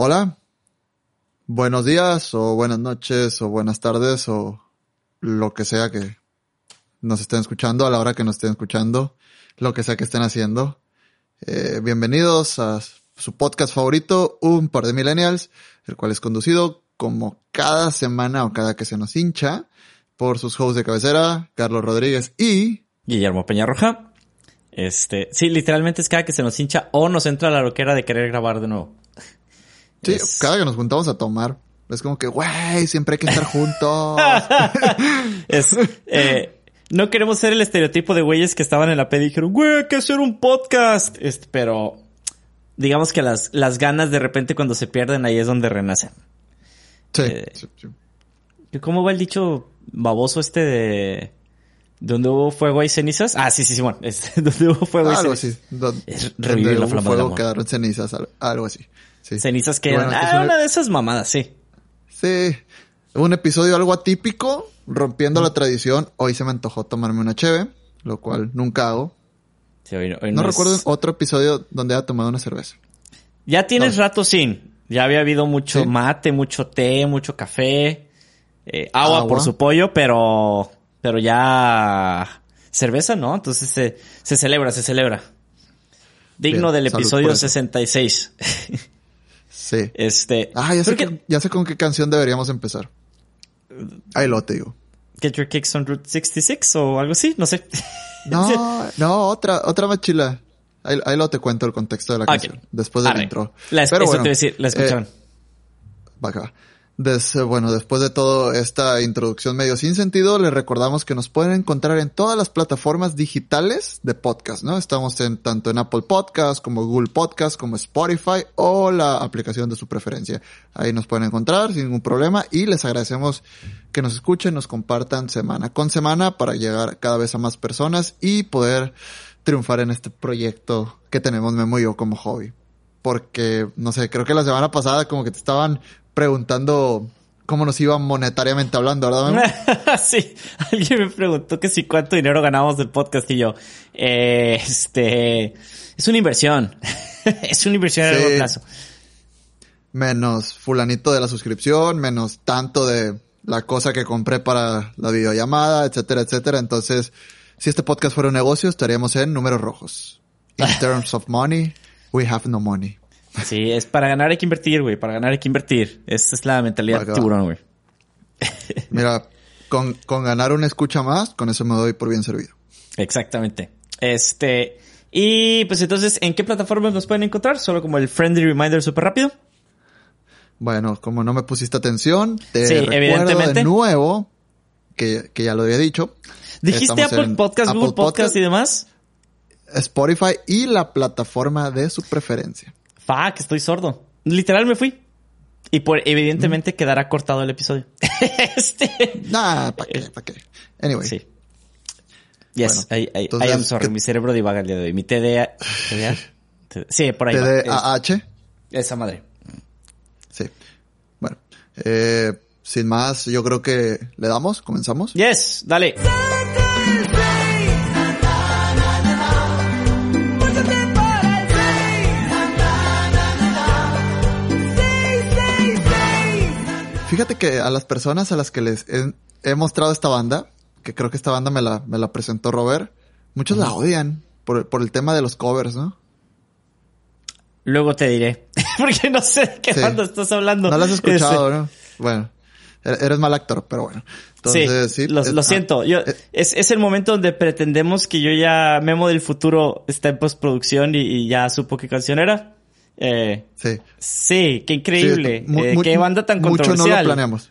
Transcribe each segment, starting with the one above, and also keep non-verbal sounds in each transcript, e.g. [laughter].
Hola, buenos días o buenas noches o buenas tardes o lo que sea que nos estén escuchando a la hora que nos estén escuchando, lo que sea que estén haciendo. Eh, bienvenidos a su podcast favorito, Un par de millennials, el cual es conducido como cada semana o cada que se nos hincha por sus hosts de cabecera, Carlos Rodríguez y Guillermo Peñarroja. Este, sí, literalmente es cada que se nos hincha o nos entra la loquera de querer grabar de nuevo. Sí, cada que nos juntamos a tomar. Es como que, güey, siempre hay que estar juntos. [laughs] es, eh, no queremos ser el estereotipo de güeyes que estaban en la peda y dijeron, güey, hay que hacer un podcast. Este, pero digamos que las, las ganas de repente cuando se pierden ahí es donde renacen. Sí, eh, sí, sí. ¿Cómo va el dicho baboso este de... ¿Dónde hubo fuego hay cenizas? Ah, sí, sí, sí, bueno. [laughs] Es, donde hubo fuego hay algo cenizas. Así. es revivir la flama fuego quedaron cenizas, algo así. Sí. Cenizas quedan. Bueno, ah, una de esas mamadas, sí. Sí. Un episodio algo atípico, rompiendo la tradición. Hoy se me antojó tomarme una cheve, lo cual nunca hago. Sí, hoy, hoy no, no recuerdo otro episodio donde haya tomado una cerveza. Ya tienes no. rato sin. Ya había habido mucho ¿Sí? mate, mucho té, mucho café, eh, agua, agua, por su pollo, pero, pero ya cerveza, ¿no? Entonces se, se celebra, se celebra. Digno Bien, del episodio 66. [laughs] Sí. Este. Ah, ya sé, que, ya sé con qué canción deberíamos empezar. Ahí lo te digo. Get Your Kicks on Route 66 o algo así, no sé. [laughs] No, no, otra, otra más chila. Ahí, ahí lo te cuento el contexto de la Okay. canción. Después del Arre. intro. La, Pero eso bueno, te iba a decir, la escucharon. eh, va acá. Des- bueno, después de toda esta introducción medio sin sentido, les recordamos que nos pueden encontrar en todas las plataformas digitales de podcast, ¿no? Estamos en tanto en Apple Podcast como Google Podcast, como Spotify o la aplicación de su preferencia. Ahí nos pueden encontrar sin ningún problema y les agradecemos que nos escuchen, nos compartan semana con semana para llegar cada vez a más personas y poder triunfar en este proyecto que tenemos Memo y yo como hobby. Porque, no sé, creo que la semana pasada como que te estaban preguntando cómo nos iba monetariamente hablando, ¿verdad? [laughs] Sí, alguien me preguntó que si cuánto dinero ganábamos del podcast y yo, eh, este, es una inversión. [laughs] es una inversión a largo plazo. menos fulanito de la suscripción, menos tanto de la cosa que compré para la videollamada, etcétera, etcétera. Entonces, si este podcast fuera un negocio, estaríamos en números rojos. In [laughs] terms of money, we have no money. Sí, es para ganar hay que invertir, güey. Para ganar hay que invertir. Esa es la mentalidad de tiburón, güey. [laughs] Mira, con, con ganar una escucha más, con eso me doy por bien servido. Exactamente. Este, y pues entonces, ¿en qué plataformas nos pueden encontrar? Solo como el friendly reminder súper rápido. Bueno, como no me pusiste atención, te Sí, recuerdo evidentemente. de nuevo, que, que ya lo había dicho. ¿Dijiste Estamos Apple Podcast, Apple Google Podcast y demás? Spotify y la plataforma de su preferencia. Fuck, estoy sordo. Literal me fui. Y por, evidentemente quedará cortado el episodio. [laughs] este. Nah, ¿para qué? ¿Para qué? Anyway. Sí. Yes, Bueno, I, I- am sorry. ¿qué- Mi cerebro divaga el día de hoy. Mi TDA. TDA? [laughs] Sí, por ahí. TDAH. Es- esa madre. Sí. Bueno. Eh, sin más, yo creo que le damos, comenzamos. Yes, dale. Fíjate que a las personas a las que les he, he mostrado esta banda, que creo que esta banda me la, me la presentó Robert, muchos la odian por, por el tema de los covers, ¿no? Luego te diré. [laughs] Porque no sé de qué Sí. banda estás hablando. No las has escuchado, Este, ¿no? Bueno, er- eres mal actor, pero bueno. Entonces, sí. sí, lo, es- lo ah, siento. Yo, eh, es, es el momento donde pretendemos que yo ya, Memo del futuro, está en postproducción y, y ya supo qué canción era. Eh, sí. sí, qué increíble. Sí, Eh, qué banda tan Mucho no controversial. lo planeamos.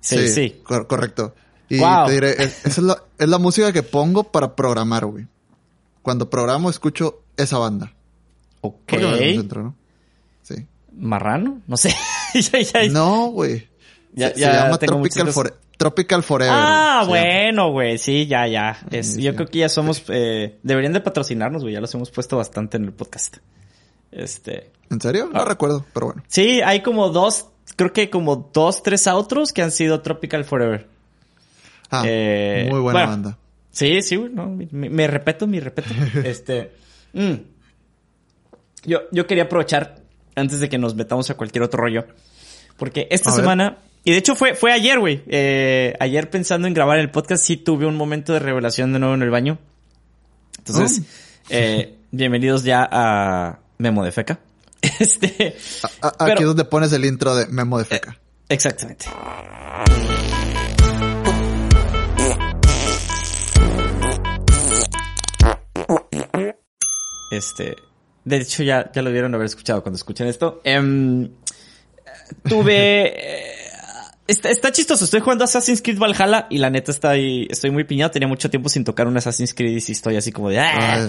Sí, sí. cor- correcto. Y Wow. te diré, es, esa es la, es la música que pongo para programar, güey. Cuando programo escucho esa banda. Ok. ¿Marrano? No sé. [laughs] Ya, ya- No, güey. Se, llama Tropical, Tropical Forever. Ah, bueno, güey. Sí, ya, ya. Es- Sí, yo sí. creo que ya somos... Eh, deberían de patrocinarnos, güey. Ya los hemos puesto bastante en el podcast. Este... ¿En serio? No Ah. recuerdo, pero bueno. Sí, hay como dos... Creo que como dos, tres outros que han sido Tropical Forever. Ah, Eh, muy buena bueno. banda. Sí, sí, güey, no, me, me respeto, mi respeto. [laughs] este, mm. yo, yo quería aprovechar antes de que nos metamos a cualquier otro rollo. Porque esta semana, y de hecho fue, fue ayer, güey. Eh, ayer pensando en grabar el podcast, sí tuve un momento de revelación de nuevo en el baño. Entonces, oh. eh, bienvenidos ya a Memo de Feca. [laughs] Este. aquí es donde pones el intro de Memo de Feca. Eh, exactamente. Este. De hecho, ya, ya lo dieron haber escuchado cuando escuchen esto. Em, tuve. Eh, está, chistoso. Estoy jugando Assassin's Creed Valhalla y la neta está ahí, estoy muy piñado. Tenía mucho tiempo sin tocar un Assassin's Creed y estoy así como de. Ah".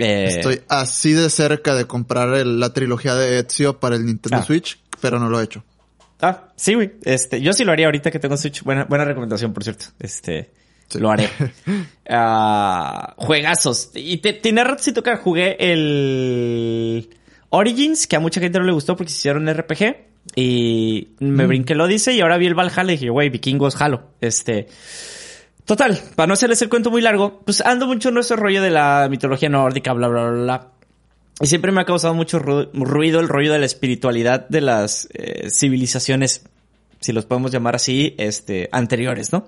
Eh, estoy así de cerca de comprar la trilogía de Ezio para el Nintendo ah. Switch, pero no lo he hecho. Ah, sí, güey. Este, yo sí lo haría ahorita que tengo Switch. Buena, buena recomendación, por cierto. Este, lo haré. uh, [laughs] juegazos. Y te, tiene rato sin tocar. Jugué el Origins, que a mucha gente no le gustó porque se hicieron RPG. Y me mm. brinqué lo dice y ahora vi el Valhalla y dije, güey, vikingos, jalo. Este. Total, para no hacerles el cuento muy largo, pues ando mucho en ese rollo de la mitología nórdica, bla, bla, bla, bla. Y siempre me ha causado mucho ruido el rollo de la espiritualidad de las eh, civilizaciones, si los podemos llamar así, este, anteriores, ¿no?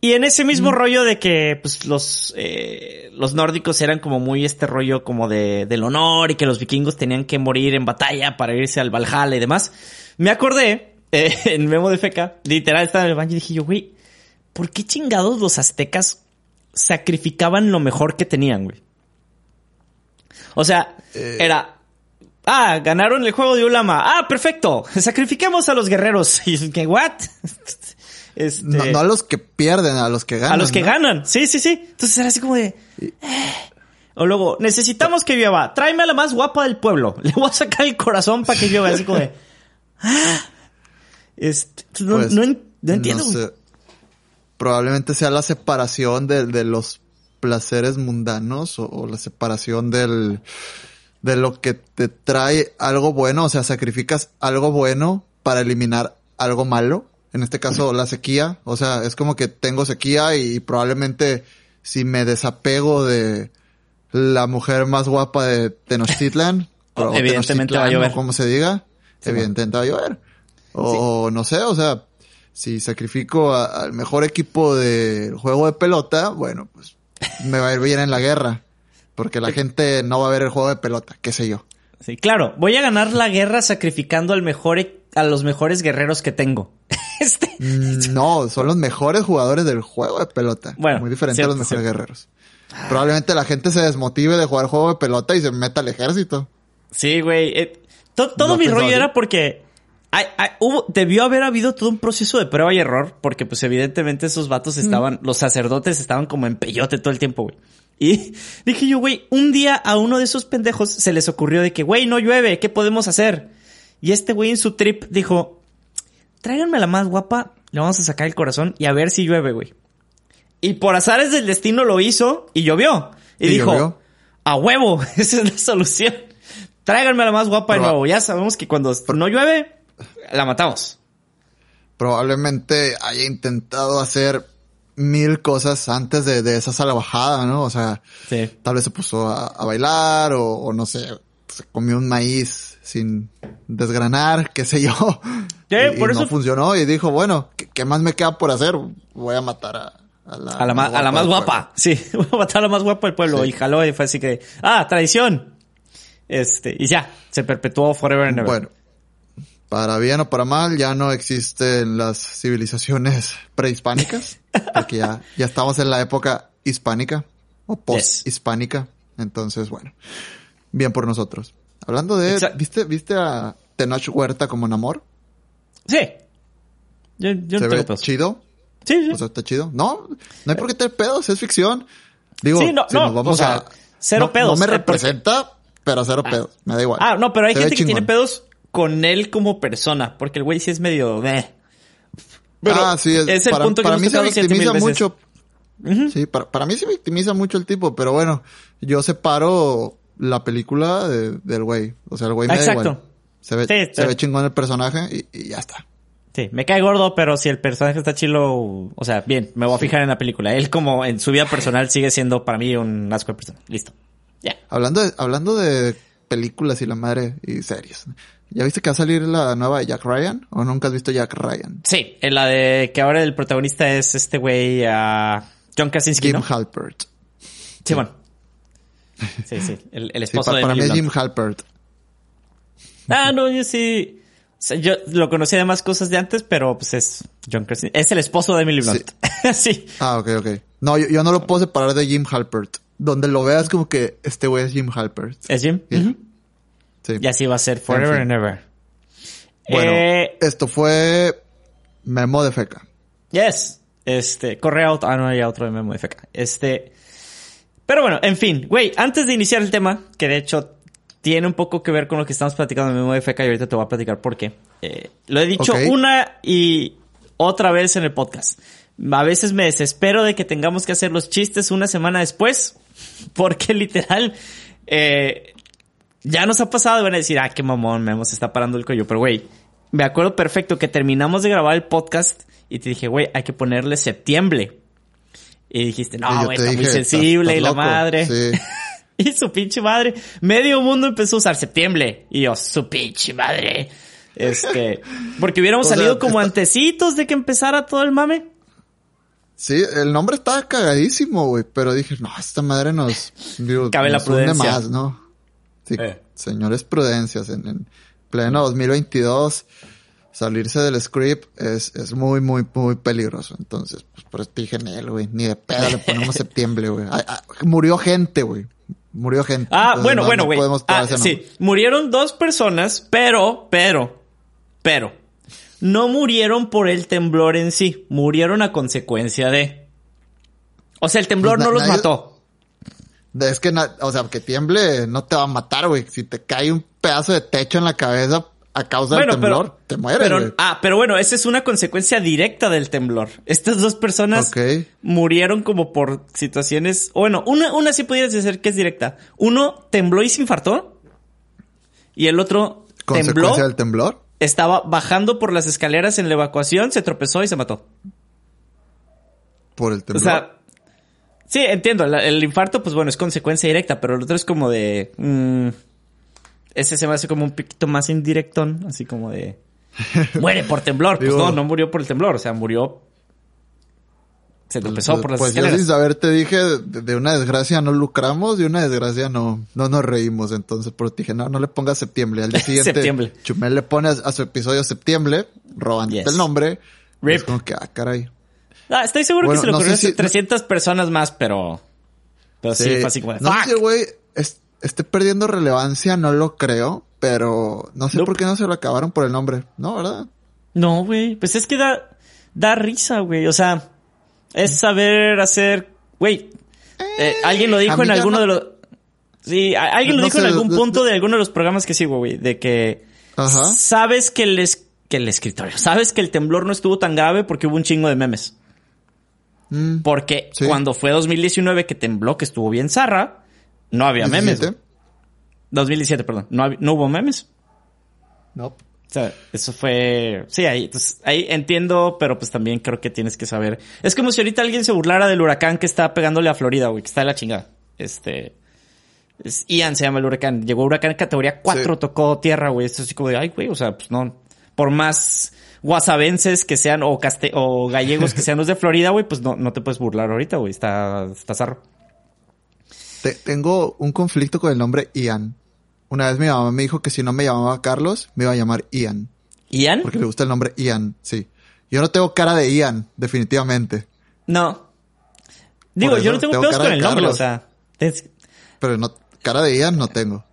Y en ese mismo rollo de que pues los eh, los nórdicos eran como muy este rollo como de del honor y que los vikingos tenían que morir en batalla para irse al Valhalla y demás, me acordé eh, [laughs] en Memo de Feca, literal estaba en el baño y dije yo, güey, ¿por qué chingados los aztecas sacrificaban lo mejor que tenían, güey? O sea, eh. era Ah, ganaron el juego de Ulama. Ah, perfecto. [laughs] Sacrifiquemos a los guerreros. [laughs] Y que, ¿what? [laughs] Este, no, a los que pierden, a los que ganan. A los que ganan, sí, sí, sí. Entonces era así como de... Eh". O luego, necesitamos que llueva. Tráeme a la más guapa del pueblo. Le voy a sacar el corazón para que llueva. Así como de... Ah". Este, no, pues, entiendo. Probablemente sea la separación de, los placeres mundanos o, la separación del de lo que te trae algo bueno, o sea, sacrificas algo bueno para eliminar algo malo en este caso la sequía, o sea, es como que tengo sequía y probablemente si me desapego de la mujer más guapa de Tenochtitlan, [laughs] o evidentemente va a llover. como se diga, evidentemente va a llover. O no sé, o sea, si sacrifico al mejor equipo del juego de pelota, bueno, pues me va a ir bien en la guerra. Porque la gente no va a ver el juego de pelota, qué sé yo. Sí, claro, voy a ganar la guerra sacrificando al mejor, e-, a los mejores guerreros que tengo. [laughs] Este. Mm, no, son los mejores jugadores del juego de pelota. Bueno. Muy diferente a los mejores guerreros. Probablemente la gente se desmotive de jugar juego de pelota y se meta al ejército. Sí, güey. Eh, todo mi rollo era porque hubo, debió haber habido todo un proceso de prueba y error, porque pues evidentemente esos vatos estaban, los sacerdotes estaban como en peyote todo el tiempo, güey. Y [laughs] dije yo, güey, un día a uno de esos pendejos se les ocurrió de que, güey, no llueve, ¿qué podemos hacer? Y este güey en su trip dijo, tráiganme la más guapa, le vamos a sacar el corazón y a ver si llueve, güey. Y por azares del destino lo hizo y llovió. Y, dijo, a huevo, [laughs] esa es la solución. Tráiganme la más guapa de nuevo. Ya sabemos que cuando no llueve, la matamos. Probablemente haya intentado hacer mil cosas antes de, de esa salvajada, ¿no? O sea, tal vez se puso a, bailar o, no sé, se comió un maíz sin desgranar, qué sé yo. Y, por eso... no funcionó y dijo, bueno, ¿qué, más me queda por hacer? Voy a matar a, a la, a la, más, a la más guapa. Sí, [laughs] voy a matar a la más guapa del pueblo. Y jaló y fue así que, ah, tradición. Este, y ya, se perpetuó forever and ever. Bueno, para bien o para mal, ya no existen las civilizaciones prehispánicas, porque ya, ya estamos en la época hispánica o post-hispánica. Entonces, bueno, bien por nosotros. Hablando de, ¿viste, ¿viste a Tenoch Huerta como Namor? Sí. Yo, yo ¿Se ve chido? Sí, sí. O sea, está chido. No, no hay por qué tener pedos, es ficción. Digo, si nos vamos a... Cero pedos. No me representa, pero cero ah. pedos. Me da igual. Ah, no, pero hay gente que tiene pedos con él como persona, porque el güey sí es medio... ah, sí, es, el punto que para mí se victimiza mucho. Sí, para, para, mí se victimiza mucho el tipo, pero bueno, yo separo la película del güey. O sea, el güey me da igual. Se ve, se ve chingón el personaje y, ya está. Sí, me cae gordo, pero si el personaje está chilo, o sea, bien, me voy a fijar en la película. Él como en su vida personal sigue siendo para mí un asco de persona. Listo. Ya. Hablando de, hablando de películas y la madre y series. ¿Ya viste que va a salir la nueva de Jack Ryan? ¿O nunca has visto Jack Ryan? Sí, en la de que ahora el protagonista es este güey, uh, John Krasinski, Jim Halpert. Sí, bueno. Sí, sí, el, esposo para, de Para mí es Jim Halpert. Ah, no, yo sí. yo lo conocía de más cosas de antes, pero pues es John Krasinski. Es el esposo de Emily Blunt. [laughs] Sí. Ah, ok, ok. No, yo, no lo puedo separar de Jim Halpert. Donde lo veas como que este güey es Jim Halpert. ¿Es Jim? Sí. Y así va a ser forever and ever. Bueno, eh, esto fue Memo de Feca. Yes. Este, correo, ah, no, hay otro de Memo de Feca. Este, pero bueno, en fin, güey, antes de iniciar el tema, que de hecho tiene un poco que ver con lo que estamos platicando en Memo de Feca y ahorita te voy a platicar por qué. Eh, lo he dicho una y otra vez en el podcast. A veces me desespero de que tengamos que hacer los chistes una semana después, [laughs] porque literal, eh, ya nos ha pasado van a decir, ah, qué mamón, Memo se está parando el cuello. Pero güey, me acuerdo perfecto que terminamos de grabar el podcast y te dije, güey, hay que ponerle septiembre. Y dijiste, no, güey, está muy sensible y la madre. Sí. [laughs] y su pinche madre. Medio mundo empezó a usar septiembre. Y yo, su pinche madre. Este, porque hubiéramos [laughs] salido como antecitos de que empezara todo el mame. Sí, el nombre estaba cagadísimo, güey, pero dije, no, esta madre nos, Cabe la prudencia. más, ¿no? Sí, eh. señores prudencias, en, en, pleno 2022, salirse del script es, es muy, muy, muy peligroso. Entonces, pues por eso dije, güey, ni de pedo le ponemos septiembre, güey. Murió gente, güey. Murió gente. Ah, bueno, bueno, güey. ah, sí, murieron dos personas, pero, pero, pero, no murieron por el temblor en sí, murieron a consecuencia de. O sea, el temblor pues no los mató. Es que, o sea, que tiemble no te va a matar, güey. Si te cae un pedazo de techo en la cabeza a causa del temblor, te mueres, pero, Ah, pero bueno, esa es una consecuencia directa del temblor. Estas dos personas murieron como por situaciones... Bueno, una, una sí pudieras decir que es directa. Uno tembló y se infartó. Y el otro ¿Consecuencia del temblor? Estaba bajando por las escaleras en la evacuación, se tropezó y se mató. ¿Por el temblor? O sea, Sí, entiendo. el infarto, pues bueno, es consecuencia directa, pero el otro es como de. Mm, ese se me hace como un poquito más indirectón, así como de. [laughs] Muere por temblor. Pues no, no murió por el temblor, o sea, murió. Se pues, tropezó por las pues escaleras. Pues yo sin saber te dije, de, una desgracia no lucramos, de una desgracia no, no nos reímos. Entonces, por dije, no, no le pongas septiembre. Al día [laughs] siguiente, septiembre. Chumel le pone a, su episodio septiembre, robando el nombre. Rip. Es como que, ah, caray. Ah, estoy seguro que se le ocurrió a 300 personas más, pero... Pero sí, fue así como... No sé, güey, esté perdiendo relevancia, no lo creo, pero no sé por qué no se lo acabaron por el nombre, ¿no? ¿Verdad? No, güey, pues es que da, da risa, güey, o sea, es saber hacer, güey, eh, alguien lo dijo en alguno de los... Sí, alguien lo dijo en algún punto de alguno de los programas que sigo, güey, de que sabes que el, que el escritorio, sabes que el temblor no estuvo tan grave porque hubo un chingo de memes. Mm. Porque cuando fue 2019 que tembló, que estuvo bien zarra, no había memes. 2017, perdón. No, no hubo memes. No. O sea, eso fue... Sí, ahí, ahí entiendo, pero pues también creo que tienes que saber. Es como si ahorita alguien se burlara del huracán que está pegándole a Florida, güey, que está de la chingada. Este... Ian se llama el huracán. Llegó huracán en categoría 4, tocó tierra, güey. Esto así como de, ay, güey, o sea, pues no. Por más guasavenses que sean o, caste o gallegos que [laughs] sean los de Florida, güey, pues no, no te puedes burlar ahorita, güey. Está, está zarro. tengo un conflicto con el nombre Ian. Una vez mi mamá me dijo que si no me llamaba Carlos, me iba a llamar Ian. ¿Ian? Porque le gusta el nombre Ian, sí. Yo no tengo cara de Ian, definitivamente. No. Digo, yo no tengo, pedos con el nombre, o sea. Pero no, cara de Ian no tengo.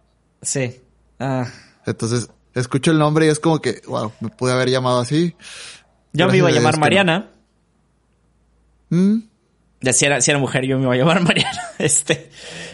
Sí. Ah. Entonces, escucho el nombre y es como que, wow, me pude haber llamado así. Yo me iba a llamar Mariana. ¿Mm? Ya, si era, si era mujer, yo me iba a llamar [laughs] Mariana. Este.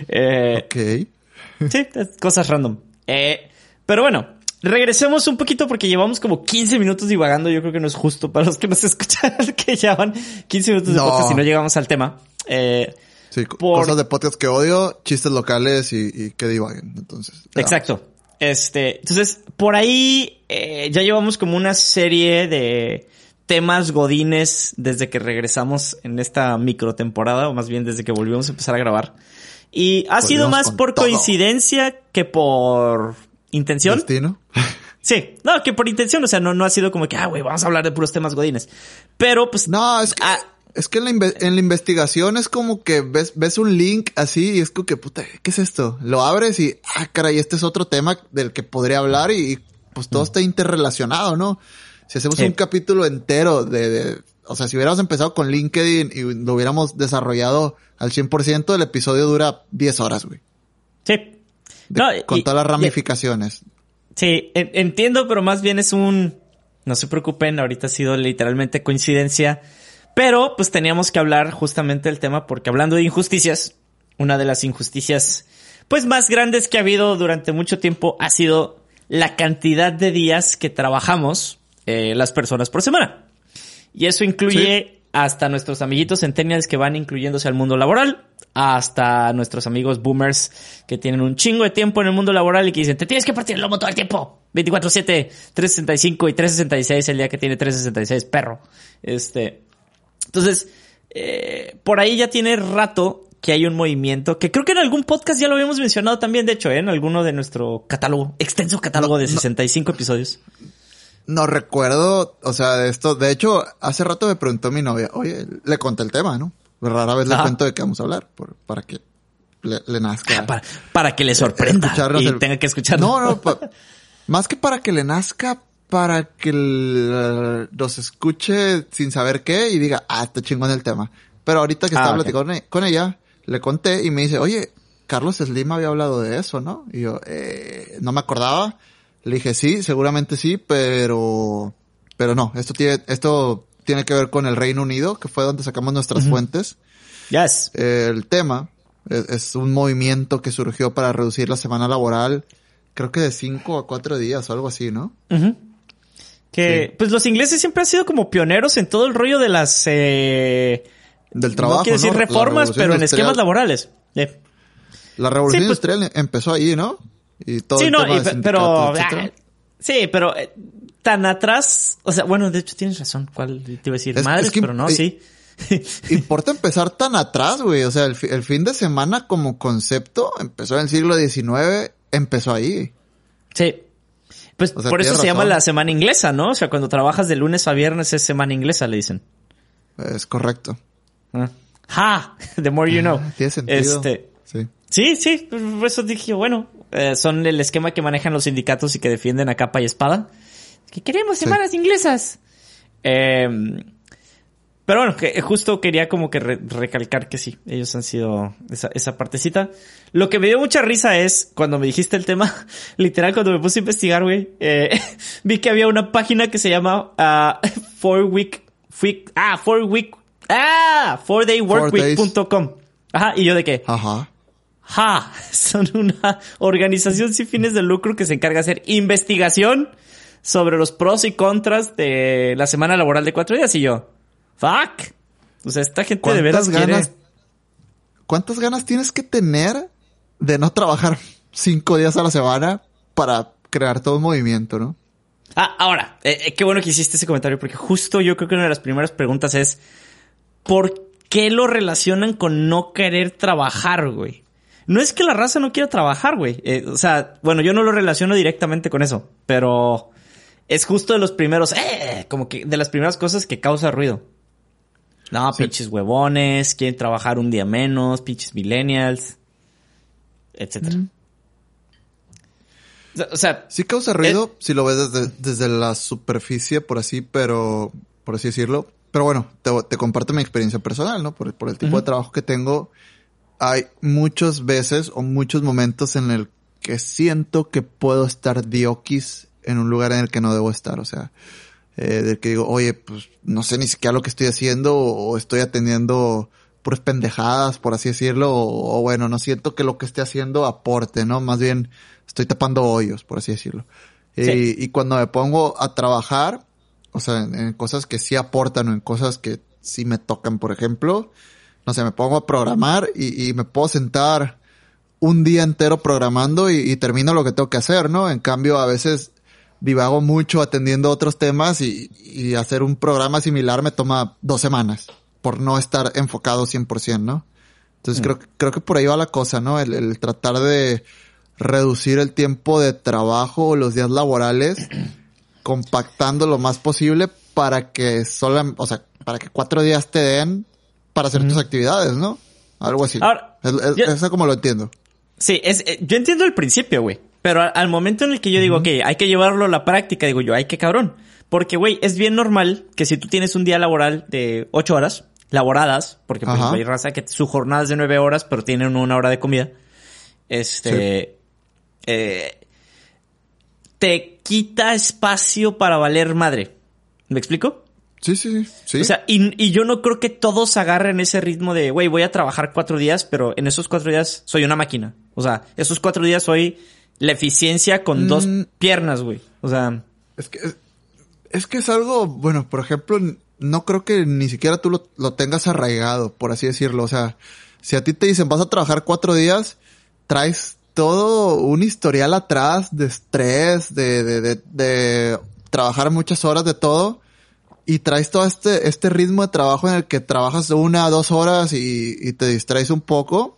Eh, ok. Sí, cosas random. Eh, pero bueno, regresemos un poquito porque llevamos como 15 minutos divagando. Yo creo que no es justo para los que nos [laughs] escuchan que llevan 15 minutos de podcast y no llegamos al tema. Eh, sí, cosas de podcast que odio, chistes locales y, y que divaguen. Entonces. Exacto. Este, entonces, por ahí eh, ya llevamos como una serie de temas godines desde que regresamos en esta micro temporada, o más bien desde que volvimos a empezar a grabar. Y ha sido más por coincidencia que por intención. ¿Destino? [laughs] Sí, no, que por intención, o sea, no, no ha sido como que, ah, güey, vamos a hablar de puros temas godines. Pero, pues... No, es que... Ah, es que en la, en la, investigación es como que ves, ves un link así y es como que, puta, ¿qué es esto? Lo abres y, ah, caray, este es otro tema del que podría hablar y, pues todo mm. está interrelacionado, ¿no? Si hacemos un capítulo entero de, de, o sea, si hubiéramos empezado con LinkedIn y lo hubiéramos desarrollado al 100%, el episodio dura 10 horas, güey. Sí. con todas las ramificaciones. sí, entiendo, pero más bien es un, no se preocupen, ahorita ha sido literalmente coincidencia pero pues teníamos que hablar justamente del tema porque hablando de injusticias, una de las injusticias pues más grandes que ha habido durante mucho tiempo ha sido la cantidad de días que trabajamos eh, las personas por semana. Y eso incluye hasta nuestros amiguitos centennials que van incluyéndose al mundo laboral, hasta nuestros amigos boomers que tienen un chingo de tiempo en el mundo laboral y que dicen, te tienes que partir el lomo todo el tiempo. 24-7, 365 y 366 el día que tiene 366, perro. Este, entonces, eh, por ahí ya tiene rato que hay un movimiento que creo que en algún podcast ya lo habíamos mencionado también, de hecho, ¿eh? en alguno de nuestro catálogo, extenso catálogo de 65 episodios. No recuerdo, o sea, de esto, de hecho, hace rato me preguntó mi novia, oye, le conté el tema, ¿no? Rara vez le cuento de qué vamos a hablar, para que le, nazca. Para, que le sorprenda y tenga que escuchar. No, no, más que para que le nazca, para que los escuche sin saber qué y diga, ah, está chingón el tema. Pero ahorita que estaba ah, platicando e-, con ella, le conté y me dice, oye, Carlos Slim había hablado de eso, ¿no? Y yo, eh, no me acordaba. Le dije, sí, seguramente sí, pero, pero no, esto tiene, esto tiene que ver con el Reino Unido, que fue donde sacamos nuestras fuentes. Yes. el tema es, un movimiento que surgió para reducir la semana laboral, creo que de cinco a cuatro días o algo así, ¿no? Que, pues los ingleses siempre han sido como pioneros en todo el rollo de las, eh, del trabajo. No quiero decir reformas, pero en esquemas laborales. La revolución pues industrial empezó ahí, ¿no? Y todo sí, no, pero, ah, sí, pero eh, tan atrás, o sea, bueno, de hecho tienes razón, ¿cuál te iba a decir? Madres, pero no, sí. [laughs] Importa empezar tan atrás, güey. O sea, el, el, fin de semana como concepto empezó en el siglo XIX, empezó ahí. Sí. Pues por eso se llama la semana inglesa, ¿no? O sea, cuando trabajas de lunes a viernes es semana inglesa, le dicen. Es correcto. Ah. ¡Ja! [laughs] The more you know. [laughs] Tiene sentido. Este, sí. Sí, sí. Por eso dije, bueno, eh, son el esquema que manejan los sindicatos y que defienden a capa y espada. Que queremos semanas inglesas. Eh, pero bueno, que justo quería como que recalcar que sí, ellos han sido esa, esa partecita. Lo que me dio mucha risa es cuando me dijiste el tema, [laughs] literal cuando me puse a investigar, güey, eh, [laughs] vi que había una página que se llama uh, [laughs] four week, week, ah, four week, ah, four day workweek.com. Ajá, y yo de qué? Ajá. Ja, son una organización sin fines de lucro que se encarga de hacer investigación sobre los pros y contras de la semana laboral de cuatro días y yo. Fuck. O sea, esta gente de veras ganas, ¿Cuántas ganas tienes que tener de no trabajar [laughs] cinco días a la semana para crear todo un movimiento, no? Ah, ahora, eh, eh, qué bueno que hiciste ese comentario, porque justo yo creo que una de las primeras preguntas es, ¿por qué lo relacionan con no querer trabajar, güey? No es que la raza no quiera trabajar, güey. Eh, o sea, bueno, yo no lo relaciono directamente con eso, pero es justo de los primeros, eh, como que de las primeras cosas que causa ruido. No, pinches huevones, quieren trabajar un día menos, pinches millennials, etcétera. O sea, sí causa ruido eh, si lo ves desde, la superficie, por así, pero por así decirlo. Pero bueno, te, comparto mi experiencia personal, ¿no? Por, el tipo de trabajo que tengo, hay muchas veces o muchos momentos en el que siento que puedo estar diokis en un lugar en el que no debo estar. O sea, eh, de que digo, oye, pues no sé ni siquiera lo que estoy haciendo o, estoy atendiendo puras pendejadas, por así decirlo, o, bueno, no siento que lo que esté haciendo aporte, ¿no? Más bien estoy tapando hoyos, por así decirlo. Y, cuando me pongo a trabajar, o sea, en, cosas que sí aportan o en cosas que sí me tocan, por ejemplo, no sé, me pongo a programar y, me puedo sentar un día entero programando y, y, termino lo que tengo que hacer, ¿no? En cambio, a veces divago mucho atendiendo otros temas y, y, hacer un programa similar me toma dos semanas por no estar enfocado 100%, ¿no? Entonces creo, creo que por ahí va la cosa, ¿no? El, tratar de reducir el tiempo de trabajo o los días laborales, [clears throat] compactando lo más posible para que solo, o sea, para que cuatro días te den para hacer tus actividades, ¿no? Algo así. Ahora, eso como lo entiendo. Sí, es, eh, yo entiendo el principio, güey. Pero al, momento en el que yo digo, que hay que llevarlo a la práctica, digo yo, ay, qué cabrón. Porque, güey, es bien normal que si tú tienes un día laboral de ocho horas, laboradas, porque pues, hay raza que su jornada es de nueve horas, pero tienen una hora de comida. Este. Eh, te quita espacio para valer madre. ¿Me explico? Sí, sí, sí. O sea, y, y yo no creo que todos agarren ese ritmo de, güey, voy a trabajar cuatro días, pero en esos cuatro días soy una máquina. O sea, esos cuatro días soy la eficiencia con dos mm. piernas, güey. O sea. Es que, es que es algo, bueno, por ejemplo, no creo que ni siquiera tú lo, tengas arraigado, por así decirlo. O sea, si a ti te dicen vas a trabajar cuatro días, traes todo un historial atrás de estrés, de, de, de, de trabajar muchas horas de todo y traes todo este, este ritmo de trabajo en el que trabajas una, dos horas y, y te distraes un poco.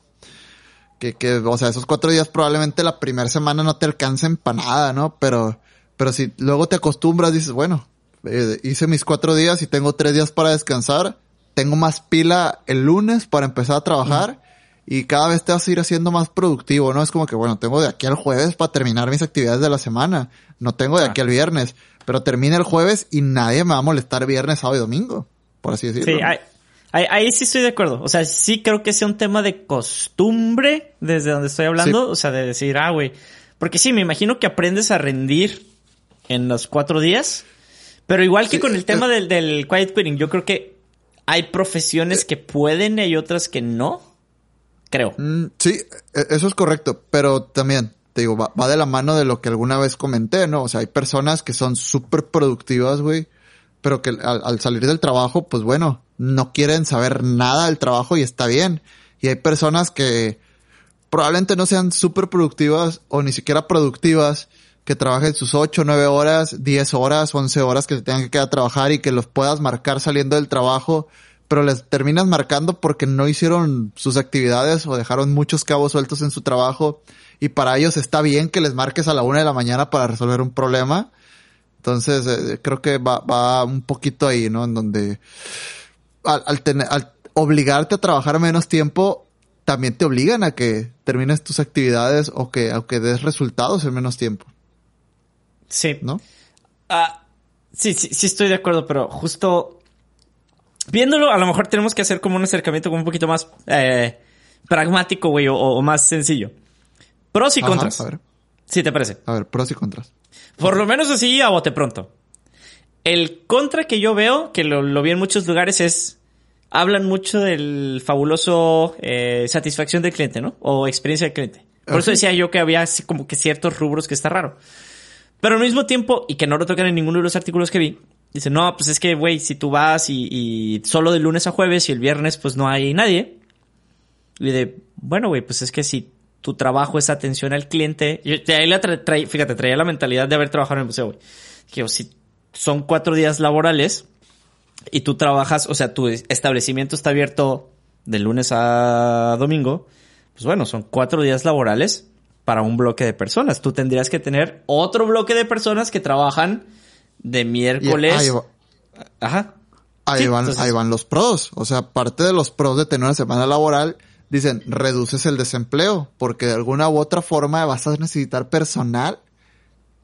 Que, que, o sea, esos cuatro días probablemente la primera semana no te alcancen para nada, ¿no? Pero, pero si luego te acostumbras, dices, bueno, eh, hice mis cuatro días y tengo tres días para descansar, tengo más pila el lunes para empezar a trabajar y cada vez te vas a ir haciendo más productivo, ¿no? Es como que, bueno, tengo de aquí al jueves para terminar mis actividades de la semana, no tengo de aquí al viernes, pero termina el jueves y nadie me va a molestar viernes, sábado y domingo, por así decirlo. Sí, ahí, sí estoy de acuerdo. O sea, sí creo que sea un tema de costumbre desde donde estoy hablando, o sea, de decir, ah, güey, porque sí, me imagino que aprendes a rendir en los cuatro días pero igual que con el tema del, del quiet quitting, yo creo que hay profesiones que pueden y hay otras que no. Creo. Mm, sí, e, eso es correcto. Pero también, te digo, va, de la mano de lo que alguna vez comenté, ¿no? O sea, hay personas que son súper productivas, güey. Pero que al, salir del trabajo, pues bueno, no quieren saber nada del trabajo y está bien. Y hay personas que probablemente no sean súper productivas o ni siquiera productivas que trabajen sus 8, 9 horas, 10 horas, 11 horas que se tengan que quedar a trabajar y que los puedas marcar saliendo del trabajo, pero les terminas marcando porque no hicieron sus actividades o dejaron muchos cabos sueltos en su trabajo y para ellos está bien que les marques a la una de la mañana para resolver un problema. Entonces, eh, creo que va, va un poquito ahí, ¿no? En donde al, tener, al obligarte a trabajar menos tiempo, también te obligan a que termines tus actividades o que, o que des resultados en menos tiempo. Sí. ¿No? Ah, sí, sí, sí estoy de acuerdo, pero justo viéndolo, a lo mejor tenemos que hacer como un acercamiento como un poquito más eh, pragmático, güey, o, más sencillo. Pros y contras. a ver. Sí, te parece. A ver, pros y contras. Por lo menos así a bote pronto. El contra que yo veo, que lo, vi en muchos lugares, es. Hablan mucho del fabuloso eh, satisfacción del cliente, ¿no? O experiencia del cliente. Por eso decía yo que había como que ciertos rubros que está raro. Pero al mismo tiempo, y que no lo tocan en ninguno de los artículos que vi, dice, no, pues es que, güey, si tú vas y, solo de lunes a jueves y el viernes pues no hay nadie. Y de, bueno, güey, pues es que si tu trabajo es atención al cliente, y ahí la fíjate, traía la mentalidad de haber trabajado en el museo, güey. Que si son cuatro días laborales y tú trabajas, o sea, tu establecimiento está abierto de lunes a domingo, pues bueno, son cuatro días laborales para un bloque de personas. Tú tendrías que tener otro bloque de personas que trabajan de miércoles. Ahí Ajá. Ahí, van, ahí van los pros. O sea, parte de los pros de tener una semana laboral, dicen, reduces el desempleo, porque de alguna u otra forma vas a necesitar personal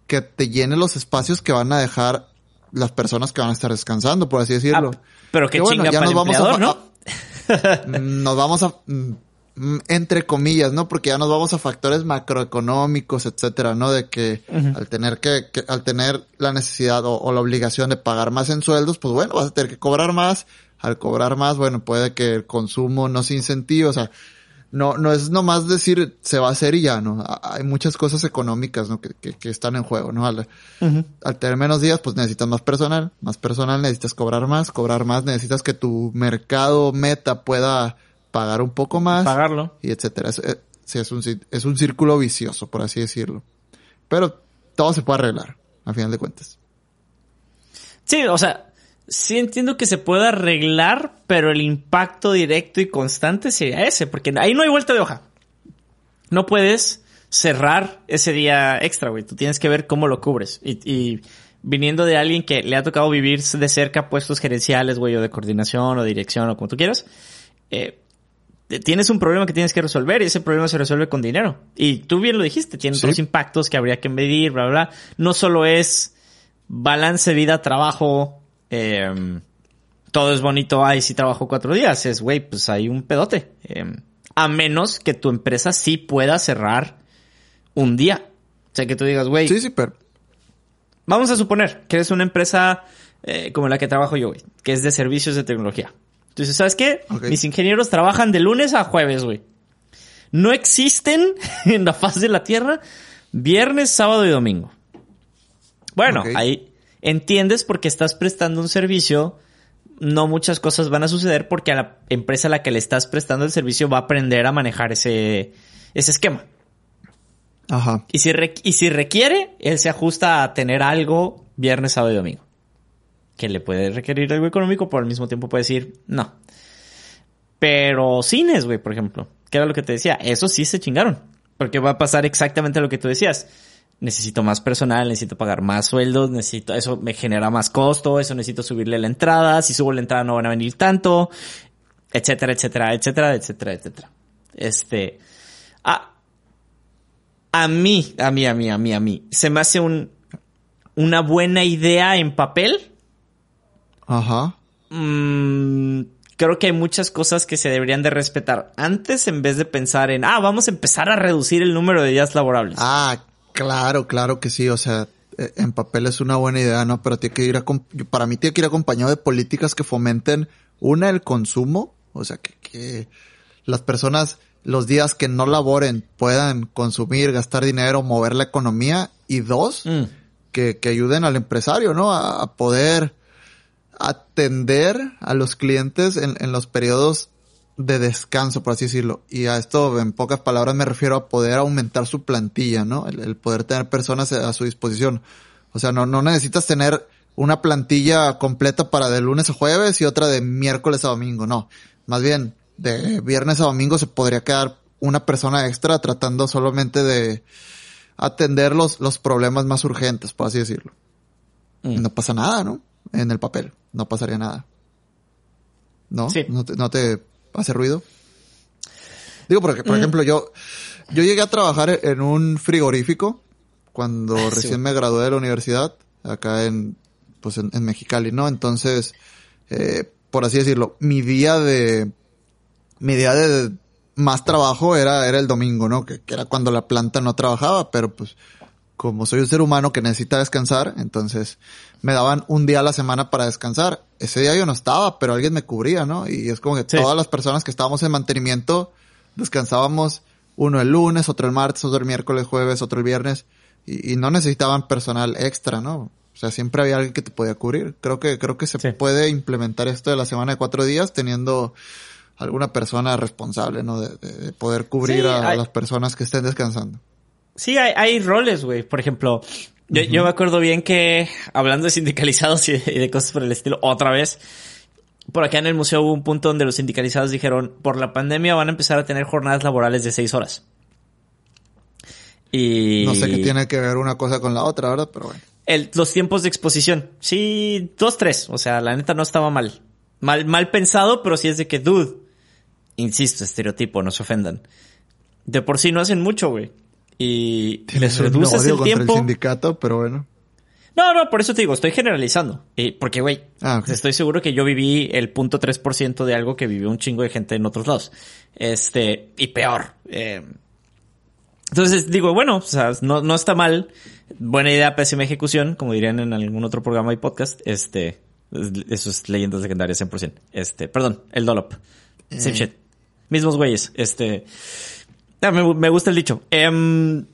que te llene los espacios que van a dejar las personas que van a estar descansando, por así decirlo. Ah, pero que, chinga ya nos vamos a, ¿no? nos vamos a entre comillas, ¿no? Porque ya nos vamos a factores macroeconómicos, etcétera, ¿no? De que al tener que, al tener la necesidad o, la obligación de pagar más en sueldos, pues bueno, vas a tener que cobrar más. Al cobrar más, bueno, puede que el consumo no se incentive, o sea, no, no es nomás decir se va a hacer y ya, ¿no? Hay muchas cosas económicas, ¿no? Que, que, están en juego, ¿no? Al, al, tener menos días, pues necesitas más personal, más personal necesitas cobrar más, cobrar más necesitas que tu mercado meta pueda pagar un poco más. Pagarlo. Y etcétera. Es, eh, es, un, es un círculo vicioso, por así decirlo. Pero todo se puede arreglar, a final de cuentas. Sí, o sea, sí entiendo que se puede arreglar, pero el impacto directo y constante sería ese, porque ahí no hay vuelta de hoja. No puedes cerrar ese día extra, güey. Tú tienes que ver cómo lo cubres. Y, viniendo de alguien que le ha tocado vivir de cerca puestos gerenciales, güey, o de coordinación o dirección o como tú quieras, eh, tienes un problema que tienes que resolver y ese problema se resuelve con dinero. Y tú bien lo dijiste, tiene otros impactos que habría que medir, bla, bla, bla. No solo es balance vida-trabajo, eh, todo es bonito, ay, si trabajo cuatro días, es, güey, pues hay un pedote. Em, a menos que tu empresa sí pueda cerrar un día. O sea, que tú digas, güey. Sí, sí, pero. Vamos a suponer que eres una empresa eh, como la que trabajo yo, güey, que es de servicios de tecnología. Entonces, ¿sabes qué? Mis ingenieros trabajan de lunes a jueves, güey. No existen [laughs] en la faz de la Tierra viernes, sábado y domingo. Bueno, ahí entiendes porque estás prestando un servicio. No muchas cosas van a suceder porque a la empresa a la que le estás prestando el servicio va a aprender a manejar ese, ese esquema. Ajá. Y si, y si requiere, él se ajusta a tener algo viernes, sábado y domingo que le puede requerir algo económico, pero al mismo tiempo puede decir no. Pero cines, güey, por ejemplo, que era lo que te decía, eso sí se chingaron. Porque va a pasar exactamente lo que tú decías. Necesito más personal, necesito pagar más sueldos, necesito, eso me genera más costo, eso necesito subirle la entrada, si subo la entrada no van a venir tanto, etcétera, etcétera, etcétera, etcétera, etcétera. Este, a, a mí, a mí, a mí, a mí, a mí, se me hace un, una buena idea en papel, Ajá. Mm, creo que hay muchas cosas que se deberían de respetar antes en vez de pensar en, ah, vamos a empezar a reducir el número de días laborables. Ah, claro, claro que sí. O sea, eh, en papel es una buena idea, ¿no? Pero tiene que ir a, para mí tiene que ir acompañado de políticas que fomenten, una, el consumo, o sea, que, que las personas los días que no laboren puedan consumir, gastar dinero, mover la economía, y dos, mm. que, que ayuden al empresario, ¿no? a poder atender a los clientes en, en, los periodos de descanso, por así decirlo. Y a esto, en pocas palabras, me refiero a poder aumentar su plantilla, ¿no? El, poder tener personas a su disposición. O sea, no, no necesitas tener una plantilla completa para de lunes a jueves y otra de miércoles a domingo, no. Más bien, de viernes a domingo se podría quedar una persona extra tratando solamente de atender los, los problemas más urgentes, por así decirlo. Mm. no pasa nada, ¿no? En el papel no pasaría nada. ¿No? Sí. ¿No te, no te hace ruido? Digo, porque, por mm. ejemplo, yo, yo llegué a trabajar en un frigorífico cuando ah, recién me gradué de la universidad, acá en, pues en, Mexicali, ¿no? Entonces, eh, por así decirlo, mi día de, mi día de más trabajo era, era el domingo, ¿no? Que, que era cuando la planta no trabajaba, pero pues, como soy un ser humano que necesita descansar, entonces me daban un día a la semana para descansar. Ese día yo no estaba, pero alguien me cubría, ¿no? Y es como que todas las personas que estábamos en mantenimiento descansábamos uno el lunes, otro el martes, otro el miércoles, jueves, otro el viernes y, no necesitaban personal extra, ¿no? O sea, siempre había alguien que te podía cubrir. Creo que creo que se puede implementar esto de la semana de cuatro días teniendo alguna persona responsable, ¿no? De, poder cubrir a las personas que estén descansando. Sí, hay, hay roles, güey. Por ejemplo, yo, me acuerdo bien que, hablando de sindicalizados [laughs] y de, cosas por el estilo, otra vez, por acá en el museo hubo un punto donde los sindicalizados dijeron, por la pandemia van a empezar a tener jornadas laborales de seis horas. Y... No sé qué tiene que ver una cosa con la otra, ¿verdad? Pero bueno. El, los tiempos de exposición. Sí, dos, tres. O sea, la neta no estaba mal. Mal, mal pensado, pero sí es de que, dude. Insisto, estereotipo, no se ofendan. De por sí no hacen mucho, güey y les reduces el tiempo. El sindicato, pero bueno. No, no, por eso te digo, estoy generalizando. Y porque, güey, ah, estoy seguro que yo viví el punto 3% de algo que vivió un chingo de gente en otros lados. Este, y peor. Eh. entonces digo, bueno, o sea, no, no está mal. Buena idea, pésima ejecución, como dirían en algún otro programa y podcast. Este, eso es leyendas legendarias 100%. Este, perdón, el Dolop. Same eh. shit. Mismos güeyes. Este, Ah, me, gusta el dicho. Em,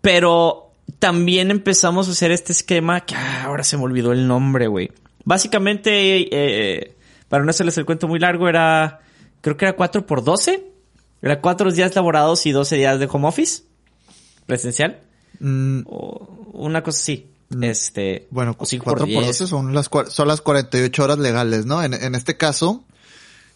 pero también empezamos a hacer este esquema que ah, ahora se me olvidó el nombre, güey. Básicamente, eh, para no hacerles el cuento muy largo, era, creo que era 4 por 12. Era 4 días laborados y 12 días de home office presencial. Mm. O una cosa así. Mm. Este. Bueno, 4 por 12 son las, son las 48 horas legales, ¿no? En, en este caso,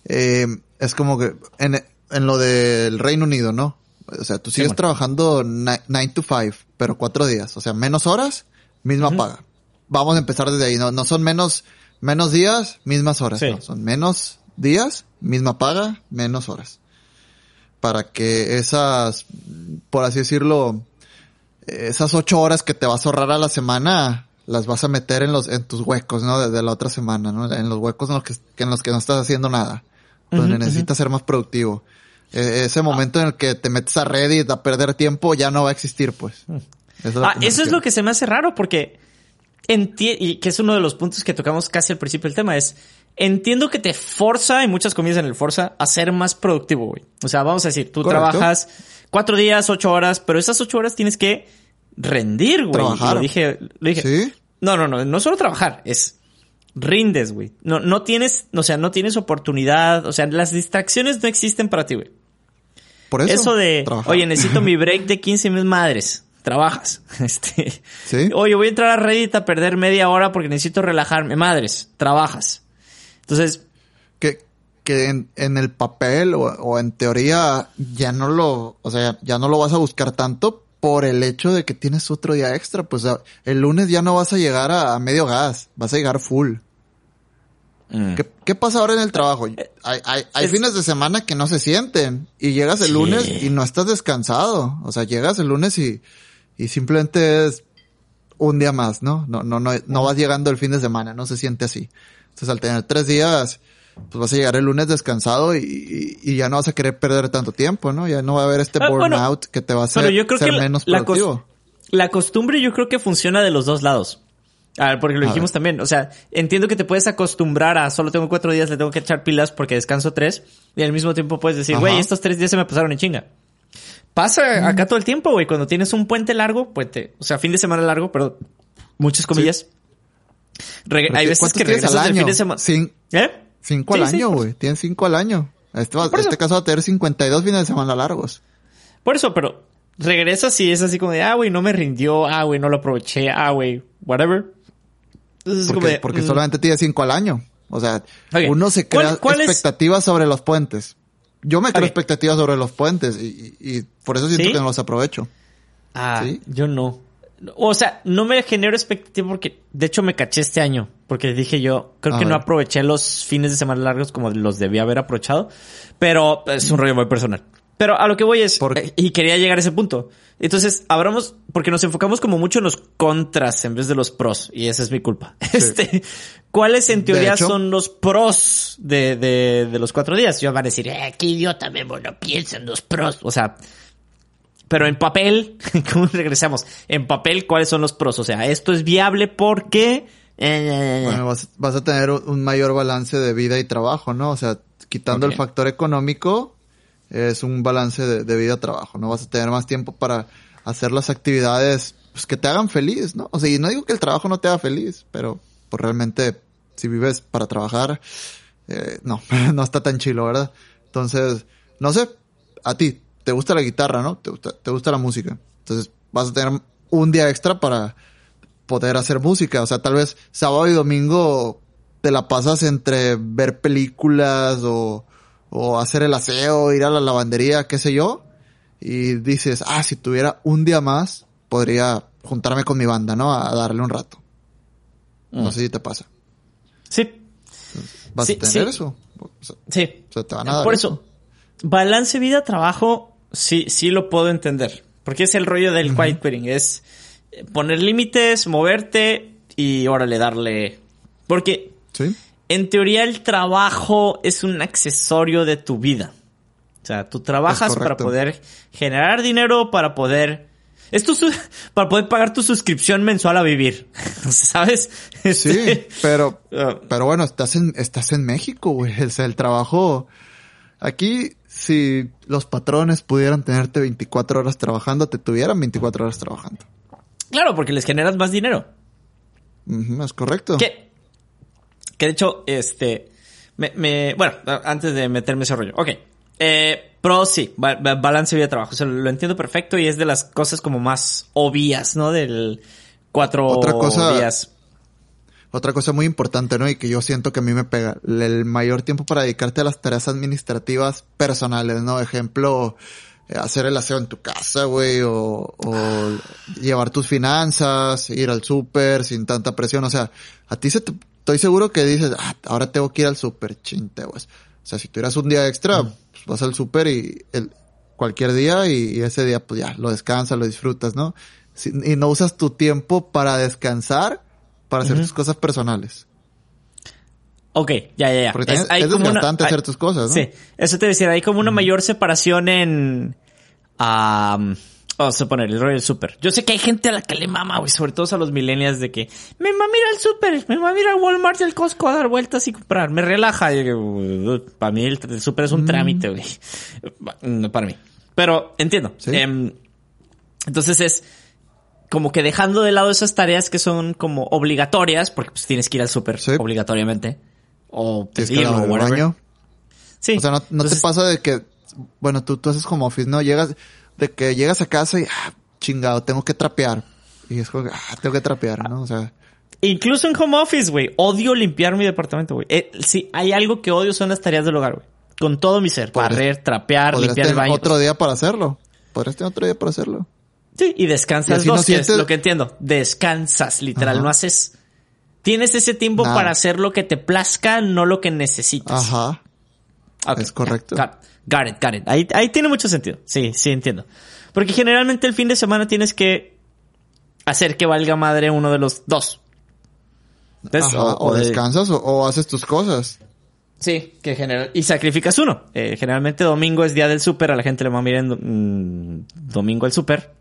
eh, es como que en, en lo del Reino Unido, ¿no? O sea, tú sigues trabajando 9 to 5, pero cuatro días. O sea, menos horas, misma paga. Vamos a empezar desde ahí. No, no son menos, menos días, mismas horas. No, son menos días, misma paga, menos horas. Para que esas, por así decirlo, esas ocho horas que te vas a ahorrar a la semana, las vas a meter en los, en tus huecos, ¿no? De, la otra semana, ¿no? En los huecos en los que, en los que no estás haciendo nada. Donde necesitas ser más productivo. E, ese momento en el que te metes a Reddit a perder tiempo ya no va a existir, pues. Eso ah, eso es lo que se me hace raro porque y que es uno de los puntos que tocamos casi al principio del tema, es entiendo que te forza, y muchas comillas en el forza, a ser más productivo, güey. O sea, vamos a decir, tú trabajas cuatro días, ocho horas, pero esas ocho horas tienes que rendir, güey. Trabajar. Lo dije, lo dije. ¿Sí? No, no, no, no solo trabajar, es rindes, güey. No, no tienes, o sea, no tienes oportunidad, o sea, las distracciones no existen para ti, güey. Por eso. Eso de, oye, necesito mi break de 15 mil madres trabajas. [laughs] Este, ¿Sí? Oye, voy a entrar a Reddit a perder media hora porque necesito relajarme. Madres, trabajas. Entonces. Que, que en, en el papel o, en teoría ya no lo, o sea, ya no lo vas a buscar tanto por el hecho de que tienes otro día extra. Pues el lunes ya no vas a llegar a, medio gas, vas a llegar full. Mm. ¿Qué, ¿Qué, pasa ahora en el trabajo? Eh, hay, fines de semana que no se sienten y llegas el lunes y no estás descansado. O sea, llegas el lunes y, y simplemente es un día más, ¿no? No, no, no, no vas llegando el fin de semana, no se siente así. Entonces al tener tres días, pues vas a llegar el lunes descansado y, y, ya no vas a querer perder tanto tiempo, ¿no? Ya no va a haber este ah, burnout que te va a hacer yo creo ser menos productivo. La, costumbre yo creo que funciona de los dos lados. A ver, porque lo dijimos también. O sea, entiendo que te puedes acostumbrar a solo tengo cuatro días, le tengo que echar pilas porque descanso tres. Y al mismo tiempo puedes decir, güey, estos tres días se me pasaron en chinga. Pasa acá todo el tiempo, güey. Cuando tienes un puente largo, puente, o sea, fin de semana largo, pero muchas comillas. Hay veces que regresas al fin de semana. ¿Eh? Cinco al año, güey. Tienes cinco al año. Este, este caso va a tener 52 fines de semana largos. Por eso, pero regresas y es así como de, ah, güey, no me rindió, ah, güey, no lo aproveché, ah, güey, whatever. Porque, porque mm. solamente tienes cinco al año. O sea, uno se crea expectativas sobre los puentes. Yo me creo expectativas sobre los puentes y, por eso siento que no los aprovecho. Ah, yo no. O sea, no me genero expectativa porque, de hecho, me caché este año. Porque dije yo, creo que no aproveché los fines de semana largos como los debía haber aprovechado. Pero es un rollo muy personal. Pero a lo que voy es, eh, y quería llegar a ese punto. Entonces, abramos, porque nos enfocamos como mucho en los contras en vez de los pros, y esa es mi culpa. [laughs] Este, ¿cuáles en teoría son los pros de, de, de, los cuatro días? Yo van a decir, eh, qué idiota, Memo, no piensa en los pros. O sea, pero en papel, [laughs] ¿cómo regresamos? En papel, ¿cuáles son los pros? O sea, esto es viable porque... Eh, bueno, vas, vas, a tener un mayor balance de vida y trabajo, ¿no? O sea, quitando el factor económico, es un balance de, vida-trabajo, ¿no? Vas a tener más tiempo para hacer las actividades pues, que te hagan feliz, ¿no? O sea, y no digo que el trabajo no te haga feliz, pero pues realmente si vives para trabajar, eh, no, [laughs] no está tan chilo, ¿verdad? Entonces, no sé, a ti, te gusta la guitarra, ¿no? Te gusta, te gusta la música. Entonces, vas a tener un día extra para poder hacer música. O sea, tal vez sábado y domingo te la pasas entre ver películas o o hacer el aseo, ir a la lavandería, qué sé yo, y dices, ah, si tuviera un día más, podría juntarme con mi banda, ¿no? A darle un rato. No mm. sé si te pasa. Sí. ¿Vas a tener eso? sí. O sea, te van a dar Por eso, balance vida-trabajo, sí, sí lo puedo entender. Porque es el rollo del quiet quitting. Es poner límites, moverte y órale, darle. Porque ¿Sí? En teoría el trabajo es un accesorio de tu vida. O sea, tú trabajas para poder generar dinero, para poder... Esto para poder pagar tu suscripción mensual a vivir. [laughs] ¿Sabes? Sí, este, pero, [laughs] ah. pero bueno, estás en, estás en México, güey. O sea, el trabajo... Aquí, si los patrones pudieran tenerte 24 horas trabajando, te tuvieran 24 horas trabajando. Claro, porque les generas más dinero. es correcto. ¿Qué? Que de hecho, este, me, bueno, antes de meterme ese rollo. Ok. Eh, pro sí, balance vida-trabajo. O sea, lo entiendo perfecto y es de las cosas como más obvias, ¿no? Del cuatro Otra cosa- días. Otra cosa muy importante, ¿no? Y que yo siento que a mí me pega. El mayor tiempo para dedicarte a las tareas administrativas personales, ¿no? Ejemplo, hacer el aseo en tu casa, güey, o, o llevar tus finanzas, ir al súper sin tanta presión. O sea, a ti se te, estoy seguro que dices, ah, ahora tengo que ir al súper, chinte, güey. O sea, si tuvieras un día extra, pues vas al súper y el, cualquier día y, y ese día pues ya lo descansas, lo disfrutas, ¿no? Si- y no usas tu tiempo para descansar, para hacer tus cosas personales. Ok, ya, ya, ya. Porque también es como una- desgastante hay- hacer tus cosas, ¿no? Sí, eso te decía, hay como una mayor separación en... am, vamos a poner el rollo del súper. Yo sé que hay gente a la que le mama, güey, sobre todo a los millennials de que me mama ir al súper, me mama ir al Walmart y al Costco a dar vueltas y comprar, me relaja. Y para mí el, el súper Mm. es un trámite, güey. No para mí. Pero entiendo. Sí. Em, entonces es como que dejando de lado esas tareas que son como obligatorias, porque pues tienes que ir al súper Sí. obligatoriamente. O pedirlo, whatever. baño. Sí. O sea, no, no Entonces, te pasa de que, bueno, tú, tú haces como office, ¿no? Llegas, de que llegas a casa y, ah, chingado, tengo que trapear. Y es como, que, ah, tengo que trapear, ¿no? O sea, Incluso en home office, güey. Odio limpiar mi departamento, güey. Eh, sí, hay algo que odio son las tareas del hogar, güey. Con todo mi ser. Barrer, trapear, limpiar el baño. otro día para hacerlo. Podrías tener otro día para hacerlo. Sí, y descansas dos, no que es sientes- lo que entiendo. Descansas, literal. Ajá. No haces... Tienes ese tiempo Nada. para hacer lo que te plazca, no lo que necesitas. Ajá. Es correcto. ya, Got, it, got it. Ahí, ahí tiene mucho sentido. Sí, sí, entiendo. Porque generalmente el fin de semana tienes que hacer que valga madre uno de los dos. Entonces, Ajá, o, de- descansas o, o haces tus cosas. Sí, que general y sacrificas uno. Eh, generalmente domingo es día del súper, a la gente le va a mirar en do- mm, domingo el súper.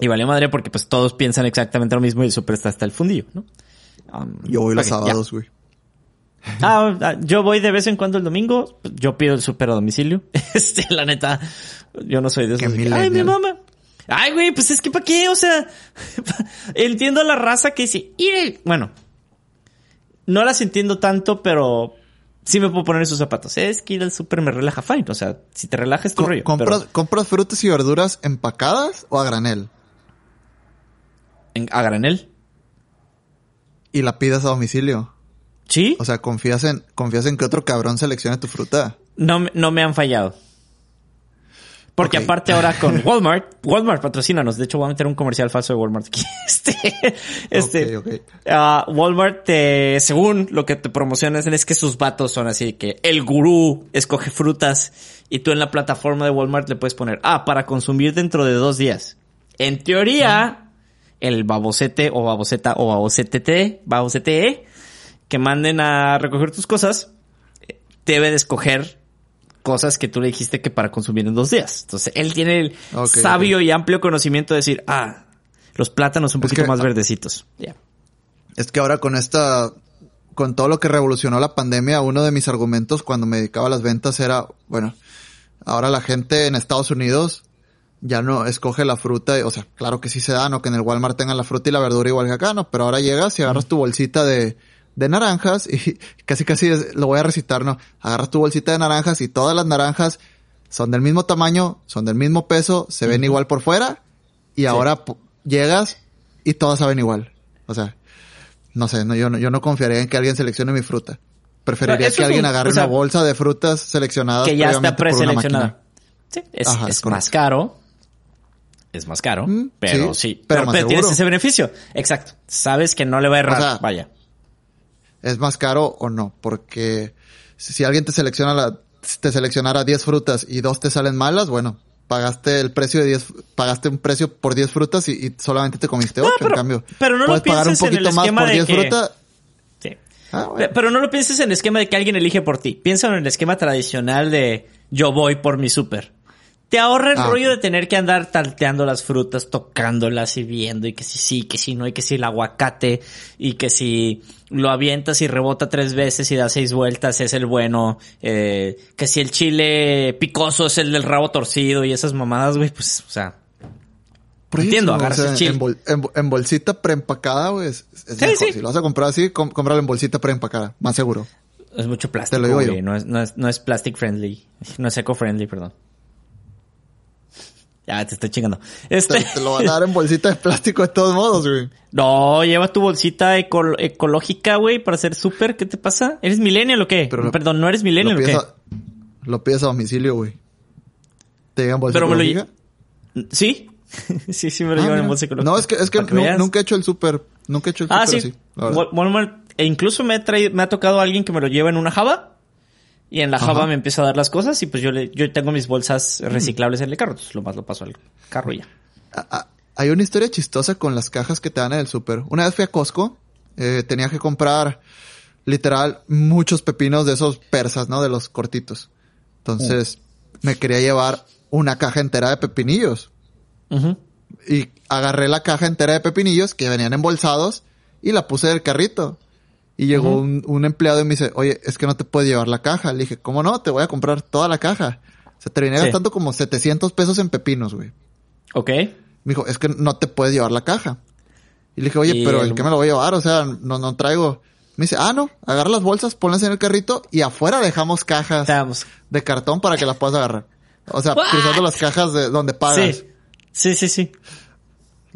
Y vale madre porque pues todos piensan exactamente lo mismo y el súper está hasta el fundillo, ¿no? Um, Yo voy los sábados, güey. Ah, ah, yo voy de vez en cuando el domingo. Yo pido el súper a domicilio. [laughs] Este, la neta, yo no soy de esos. que, Ay, mi mamá. Ay, güey, pues es que ¿para qué? O sea, [laughs] entiendo a la raza que dice, "Ire". bueno, no las entiendo tanto, pero sí me puedo poner en sus zapatos. Es que ir al súper me relaja fine. O sea, si te relajas tu rollo. ¿compras, pero ¿Compras frutas y verduras empacadas o a granel? en- a granel. Y la pidas a domicilio. Sí. O sea, confías en, confías en que otro cabrón seleccione tu fruta. No, me- no me han fallado. Porque aparte ahora con [laughs] Walmart, Walmart patrocínanos. De hecho, voy a meter un comercial falso de Walmart aquí. [laughs] Este, este, Ok, ok. ah, Walmart, te- según lo que te promocionan, es que sus vatos son así que el gurú escoge frutas y tú en la plataforma de Walmart le puedes poner, ah, para consumir dentro de dos días. En teoría, el babocete o baboceta o babocetete, babocete, que manden a recoger tus cosas, debe de escoger cosas que tú le dijiste que para consumir en dos días. Entonces, él tiene el sabio y amplio conocimiento de decir, ah, los plátanos un Es poquito que- más verdecitos. Es que ahora con esta, con todo lo que revolucionó la pandemia, uno de mis argumentos cuando me dedicaba a las ventas era, bueno, ahora la gente en Estados Unidos ya no escoge la fruta, o sea, claro que sí se da, no que en el Walmart tengan la fruta y la verdura igual que acá, no, pero ahora llegas y agarras tu bolsita de, de naranjas y [laughs] casi casi lo voy a recitar, no, agarras tu bolsita de naranjas y todas las naranjas son del mismo tamaño, son del mismo peso, se ven igual por fuera y ahora llegas y todas saben igual. O sea, no sé, no, yo, no, yo no confiaría en que alguien seleccione mi fruta. Preferiría que alguien un- agarre o sea, una bolsa de frutas seleccionadas que ya está preseleccionada. Sí, es, Ajá, es más caro. Es más caro, Mm, pero sí, sí. pero Pero, más pero tienes ese beneficio. Exacto. Sabes que no le va a errar. sea, Vaya. ¿Es más caro o no? Porque si alguien te selecciona la, te seleccionara 10 frutas y dos te salen malas, bueno, pagaste el precio de 10, pagaste un precio por 10 frutas y, y solamente te comiste 8, pero- en cambio. pero no lo puedes pagar un pienses en el poquito más esquema por de 10 que- frutas. Sí. Ah, bueno. Pero no lo pienses en el esquema de que alguien elige por ti. Piensa en el esquema tradicional de yo voy por mi súper. Te ahorra el Ah, rollo de tener que andar talteando las frutas, tocándolas y viendo, y que si sí, que si no, y que si el aguacate, y que si lo avientas y rebota tres veces y da seis vueltas es el bueno, eh, que si el chile picoso es el del rabo torcido y esas mamadas, güey, pues, o sea, Por eso, Entiendo, o agarras sea, el chile. En, bol- en bo- en bolsita preempacada, güey, es, es Sí, mejor. sí. Si lo vas a comprar así, com- cómpralo en bolsita preempacada, más seguro. es mucho plástico, Te lo digo yo. güey, no es, no es, no es plastic friendly, no es eco friendly, perdón. Ya, te estoy chingando. Este... Te, lo van a dar en bolsita de plástico de todos modos, güey. No, lleva tu bolsita ecológica, güey, para hacer súper. ¿Qué te pasa? ¿Eres millennial o qué? Perdón, ¿no eres millennial o qué? lo pides a domicilio, güey. ¿Te llegan bolsa Pero ecológica? Me lo... ¿Sí? [laughs] sí, sí me lo ah, llevan en bolsa ecológica. No, es que, es que, nunca he hecho el súper. Nunca he hecho el ah, súper ah, sí. Así, e incluso me ha, traído, me ha tocado alguien que me lo lleva en una java y en la Java me empieza a dar las cosas y pues yo le, yo tengo mis bolsas reciclables en el carro, entonces lo más lo paso al carro y ya. Ah, ah, hay una historia chistosa con las cajas que te dan en el súper. Una vez fui a Costco, eh, tenía que comprar literal muchos pepinos de esos persas, ¿no? De los cortitos. Entonces me quería llevar una caja entera de pepinillos. Y agarré la caja entera de pepinillos que venían embolsados y la puse del carrito. Y llegó un, empleado y me dice, oye, es que no te puedes llevar la caja. Le dije, ¿cómo no? Te voy a comprar toda la caja. Se terminé gastando como 700 pesos en pepinos, güey. Ok. Me dijo, es que no te puedes llevar la caja. Y le dije, oye, pero ¿en qué me lo voy a llevar? O sea, no, no traigo. Me dice, ah, no, agarra las bolsas, ponlas en el carrito y afuera dejamos cajas de cartón para que las puedas agarrar. O sea, cruzando las cajas de donde pagas. Sí. Sí, sí, sí.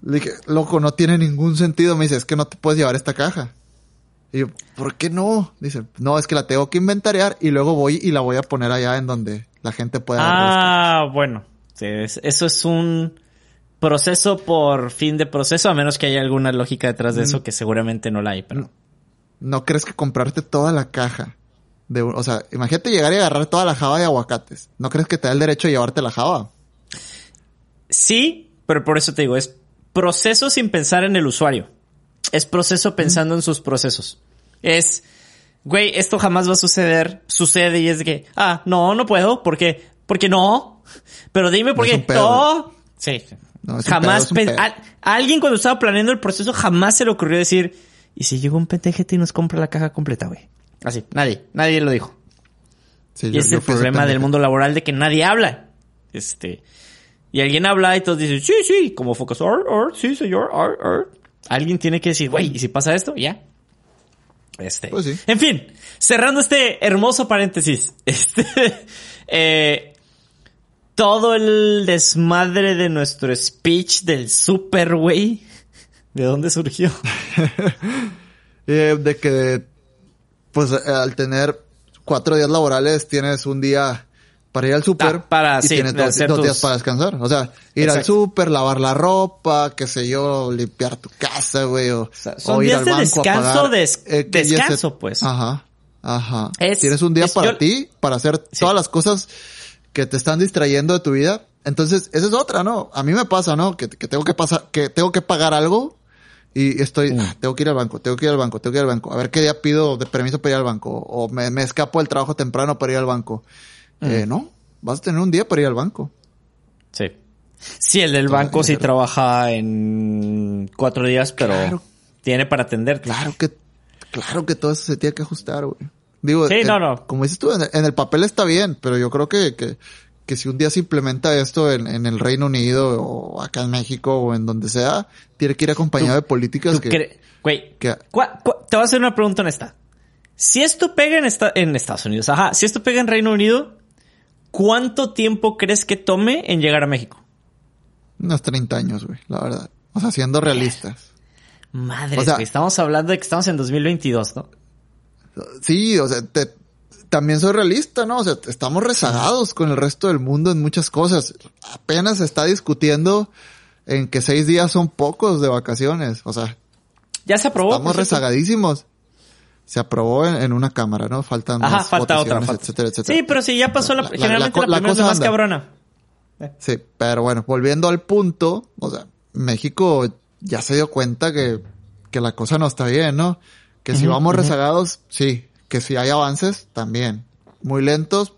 Le dije, loco, no tiene ningún sentido. Me dice, es que no te puedes llevar esta caja. Y yo, ¿por qué no? Dice, no, es que la tengo que inventariar y luego voy y la voy a poner allá en donde la gente pueda. Ah, bueno. eso es un proceso por fin de proceso, a menos que haya alguna lógica detrás de eso mm. que seguramente no la hay, pero. No, crees que comprarte toda la caja de, o sea, imagínate llegar y agarrar toda la java de aguacates. ¿No crees que te da el derecho de llevarte la java? Sí, pero por eso te digo, es proceso sin pensar en el usuario. Es proceso pensando en sus procesos. Es, güey, esto jamás va a suceder. Sucede y es de que, ah, no, no puedo. ¿Por qué? Porque no. Pero dime por qué. No. Sí. jamás. alguien cuando estaba planeando el proceso jamás se le ocurrió decir, ¿y si llega un PTGT y nos compra la caja completa, güey? Así. Nadie. Nadie lo dijo. y es el problema del mundo laboral de que nadie habla. Este. Y alguien habla y todos dicen, sí, sí, como focus, sí, señor, Alguien tiene que decir, güey, ¿y si pasa esto? Ya. Este. Pues sí. En fin, cerrando este hermoso paréntesis. [laughs] Este. eh, todo el desmadre de nuestro speech del super, güey. ¿De dónde surgió? [laughs] eh, de que, pues, al tener cuatro días laborales tienes un día para ir al súper ah, para, y tienes dos, días para descansar. O sea, ir al súper, lavar la ropa, qué sé yo, limpiar tu casa, güey, o, son días de descanso, descanso, pues. Ajá, ajá. tienes un día para ti, para hacer todas las cosas que te están distrayendo de tu vida. Entonces, esa es otra, ¿no? A mí me pasa, ¿no? Que, que tengo que pasar, que tengo que pagar algo y estoy, mm. ah, tengo que ir al banco, tengo que ir al banco, tengo que ir al banco. A ver qué día pido de permiso para ir al banco. O me, me escapo del trabajo temprano para ir al banco. Eh, no, vas a tener un día para ir al banco. Sí. Sí, el del banco sí trabaja en cuatro días, pero tiene para atender. Claro que, claro que todo eso se tiene que ajustar, güey. Digo, sí, no, no. como dices tú, en el, papel está bien, pero yo creo que, que, que si un día se implementa esto en, en, el Reino Unido o acá en México o en donde sea, tiene que ir acompañado de políticas que... Güey, te voy a hacer una pregunta honesta. Si esto pega en, esta, en Estados Unidos, ajá, si esto pega en Reino Unido, ¿cuánto tiempo crees que tome en llegar a México? Unos 30 años, güey, la verdad. O sea, siendo realistas. Madre, o sea, estamos hablando de que estamos en 2022, ¿no? Sí, o sea, también soy realista, ¿no? O sea, estamos rezagados con el resto del mundo en muchas cosas. Apenas se está discutiendo en que seis días son pocos de vacaciones. O sea, ya se aprobó. Estamos rezagadísimos se aprobó en, una cámara, ¿no? Faltan Ajá, falta otra, etcétera, etcétera. Sí, pero sí, ya pasó la, generalmente la, cosa más cabrona. Sí, pero bueno, volviendo al punto, o sea, México ya se dio cuenta que, que la cosa no está bien, ¿no? Que si vamos rezagados, sí. Que si hay avances, también. Muy lentos,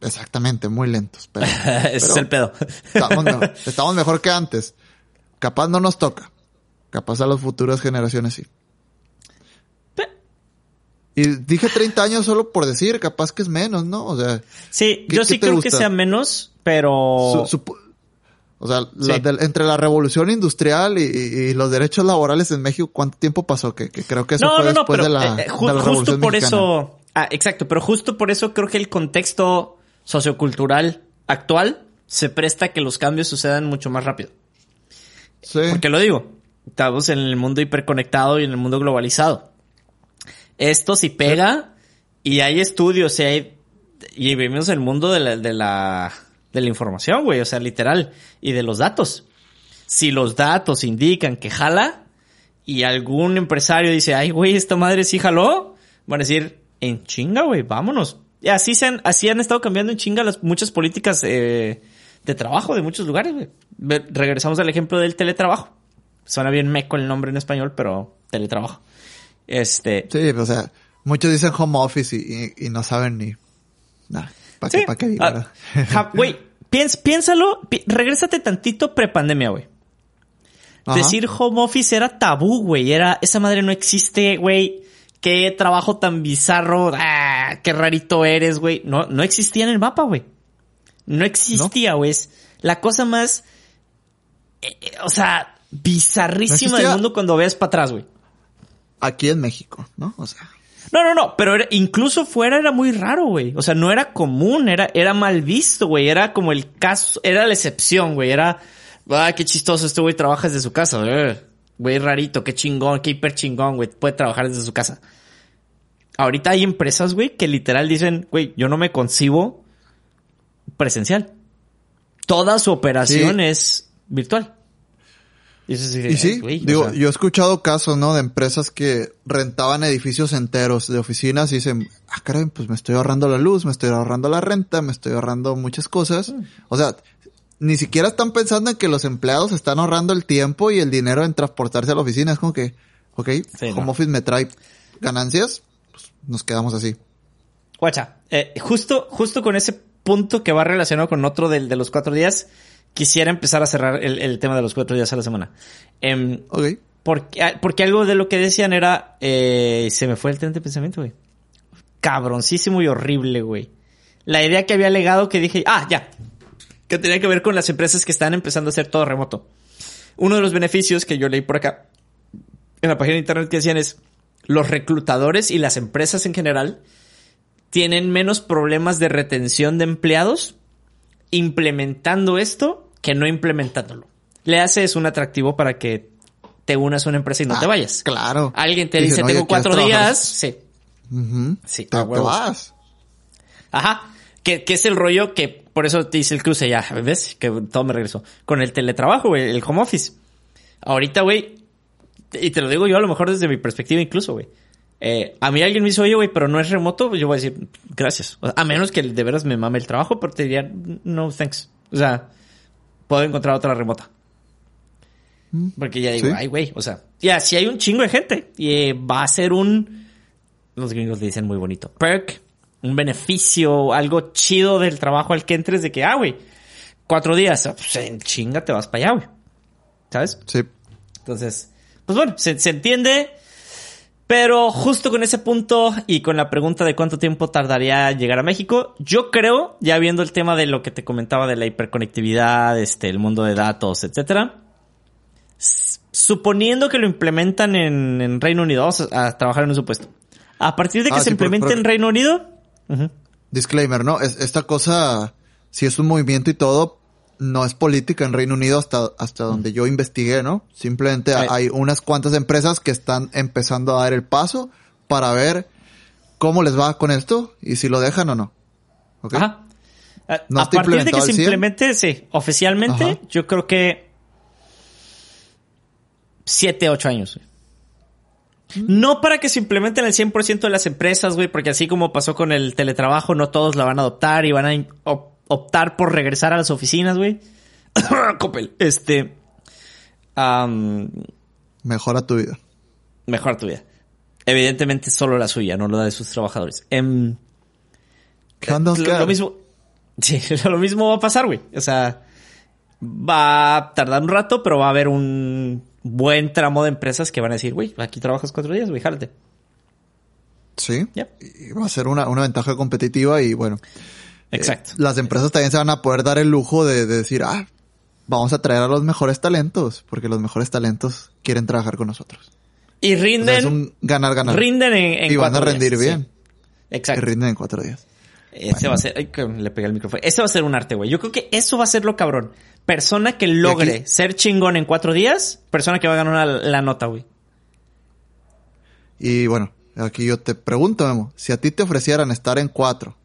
exactamente, muy lentos. Pero, [laughs] Ese es el pedo. estamos, mejor, [laughs] estamos mejor que antes. Capaz no nos toca. Capaz a las futuras generaciones sí. Y dije 30 años solo por decir, capaz que es menos, ¿no? O sea. Sí, yo sí creo que sea menos, pero. o sea, entre la revolución industrial y, los derechos laborales en México, ¿cuánto tiempo pasó? Que, creo que eso fue después de la, eh, Justo por eso. Ah, exacto, pero justo por eso creo que el contexto sociocultural actual se presta a que los cambios sucedan mucho más rápido. Sí. Porque lo digo, estamos en el mundo hiperconectado y en el mundo globalizado. Esto si pega y hay estudios y hay, y vivimos el mundo de la, de la, de la información, güey, o sea, literal, y de los datos. Si los datos indican que jala y algún empresario dice, ay, güey, esta madre sí jaló, van a decir, en chinga, güey, vámonos. Y así se han, así han estado cambiando en chinga las muchas políticas eh, de trabajo de muchos lugares, güey. Regresamos al ejemplo del teletrabajo. Suena bien meco el nombre en español, pero teletrabajo. Este. Sí, o sea, muchos dicen home office y, no saben ni. Nada. ¿Para qué, pa qué ah, Güey, piénsalo, regrésate tantito prepandemia, güey. Decir home office era tabú, güey. Era, esa madre no existe, güey. Qué trabajo tan bizarro. Ah, qué rarito eres, güey. No, no existía en el mapa, güey. No existía, güey. Es la cosa más, eh, eh, o sea, bizarrísima del mundo cuando veas para atrás, güey. Aquí en México, ¿no? O sea. No, no, no, pero incluso fuera era muy raro, güey. O sea, no era común, era, era mal visto, güey. Era como el caso, era la excepción, güey. Era, ah, qué chistoso este güey trabaja desde su casa. Eh, güey, rarito, qué chingón, qué hiper chingón, güey. Puede trabajar desde su casa. Ahorita hay empresas, güey, que literal dicen, güey, yo no me concibo presencial. Toda su operación es virtual. Y, sí, digo, yo he escuchado casos, ¿no? De empresas que rentaban edificios enteros de oficinas y dicen, ah, caray, pues me estoy ahorrando la luz, me estoy ahorrando la renta, me estoy ahorrando muchas cosas. Mm. O sea, ni siquiera están pensando en que los empleados están ahorrando el tiempo y el dinero en transportarse a la oficina. Es como que, ok, como office me trae ganancias, pues nos quedamos así. Guacha, eh, justo, justo con ese punto que va relacionado con otro del de los cuatro días, quisiera empezar a cerrar el, tema de los cuatro días a la semana. Eh, ok. Porque, ah, porque algo de lo que decían era, eh, se me fue el tren de pensamiento, güey. Cabroncísimo y horrible, güey. La idea que había legado que dije, ah, ya. Que tenía que ver con las empresas que están empezando a hacer todo remoto. Uno de los beneficios que yo leí por acá, en la página de internet que decían es, los reclutadores y las empresas en general tienen menos problemas de retención de empleados implementando esto que no implementándolo. Le haces un atractivo para que te unas a una empresa y no te ah, vayas. Claro. Alguien te dice, tengo cuatro días. Sí. Sí, te, vas. Ajá. Que, que, es el rollo que por eso te dice el cruce ya, ¿ves? Que todo me regresó. Con el teletrabajo, güey, el home office. Ahorita, güey, y te lo digo yo a lo mejor desde mi perspectiva incluso, güey. Eh, a mí alguien me dice, oye, güey, pero no es remoto, yo voy a decir, gracias. a menos que de veras me mame el trabajo, pero te diría, no, thanks. O sea, puedo encontrar otra remota. Mm. Porque ya digo, ay, güey, o sea, ya, si hay un chingo de gente, y eh, va a ser un, los gringos le dicen muy bonito, perk, un beneficio, algo chido del trabajo al que entres de que, ah, güey, cuatro días, pues en chinga te vas para allá, güey. ¿Sabes? Sí. Entonces, pues bueno, se, se entiende pero justo con ese punto y con la pregunta de cuánto tiempo tardaría llegar a México, yo creo, ya viendo el tema de lo que te comentaba de la hiperconectividad, este, el mundo de datos, etcétera, suponiendo que lo implementan en, Reino Unido, vamos a, trabajar en un supuesto. A partir de que ah, se implemente en Reino Unido. Disclaimer, ¿no? Es, esta cosa, si es un movimiento y todo, no es política en Reino Unido hasta, hasta donde yo investigué, ¿no? Simplemente hay unas cuantas empresas que están empezando a dar el paso para ver cómo les va con esto y si lo dejan o no. Ajá. a partir de que se implemente, sí, oficialmente, yo creo que siete, ocho años. No para que se implementen el 100% de las empresas, güey, porque así como pasó con el teletrabajo, no todos la van a adoptar y van a optar por regresar a las oficinas, güey. [coughs] Copel. Este. mejora tu vida. Mejora tu vida. Evidentemente solo la suya, no la de sus trabajadores. Em, ¿Qué onda, lo, lo, mismo. [laughs] Sí, lo mismo va a pasar, güey. O sea, va a tardar un rato, pero va a haber un buen tramo de empresas que van a decir, güey, aquí trabajas cuatro días, güey, jálate. Sí. Y va a ser una, una ventaja competitiva y bueno. Exacto. las empresas también se van a poder dar el lujo de, decir, ah, vamos a traer a los mejores talentos, porque los mejores talentos quieren trabajar con nosotros. Y rinden. es un ganar, ganar. Rinden en, Y van a rendir bien. Exacto. Y rinden en cuatro días. Ese va a ser, ay, que le pegué el micrófono. Ese va a ser un arte, güey. Yo creo que eso va a ser lo cabrón. Persona que logre ser chingón en cuatro días, persona que va a ganar la nota, güey. Y bueno, aquí yo te pregunto, Memo, si a ti te ofrecieran estar en cuatro,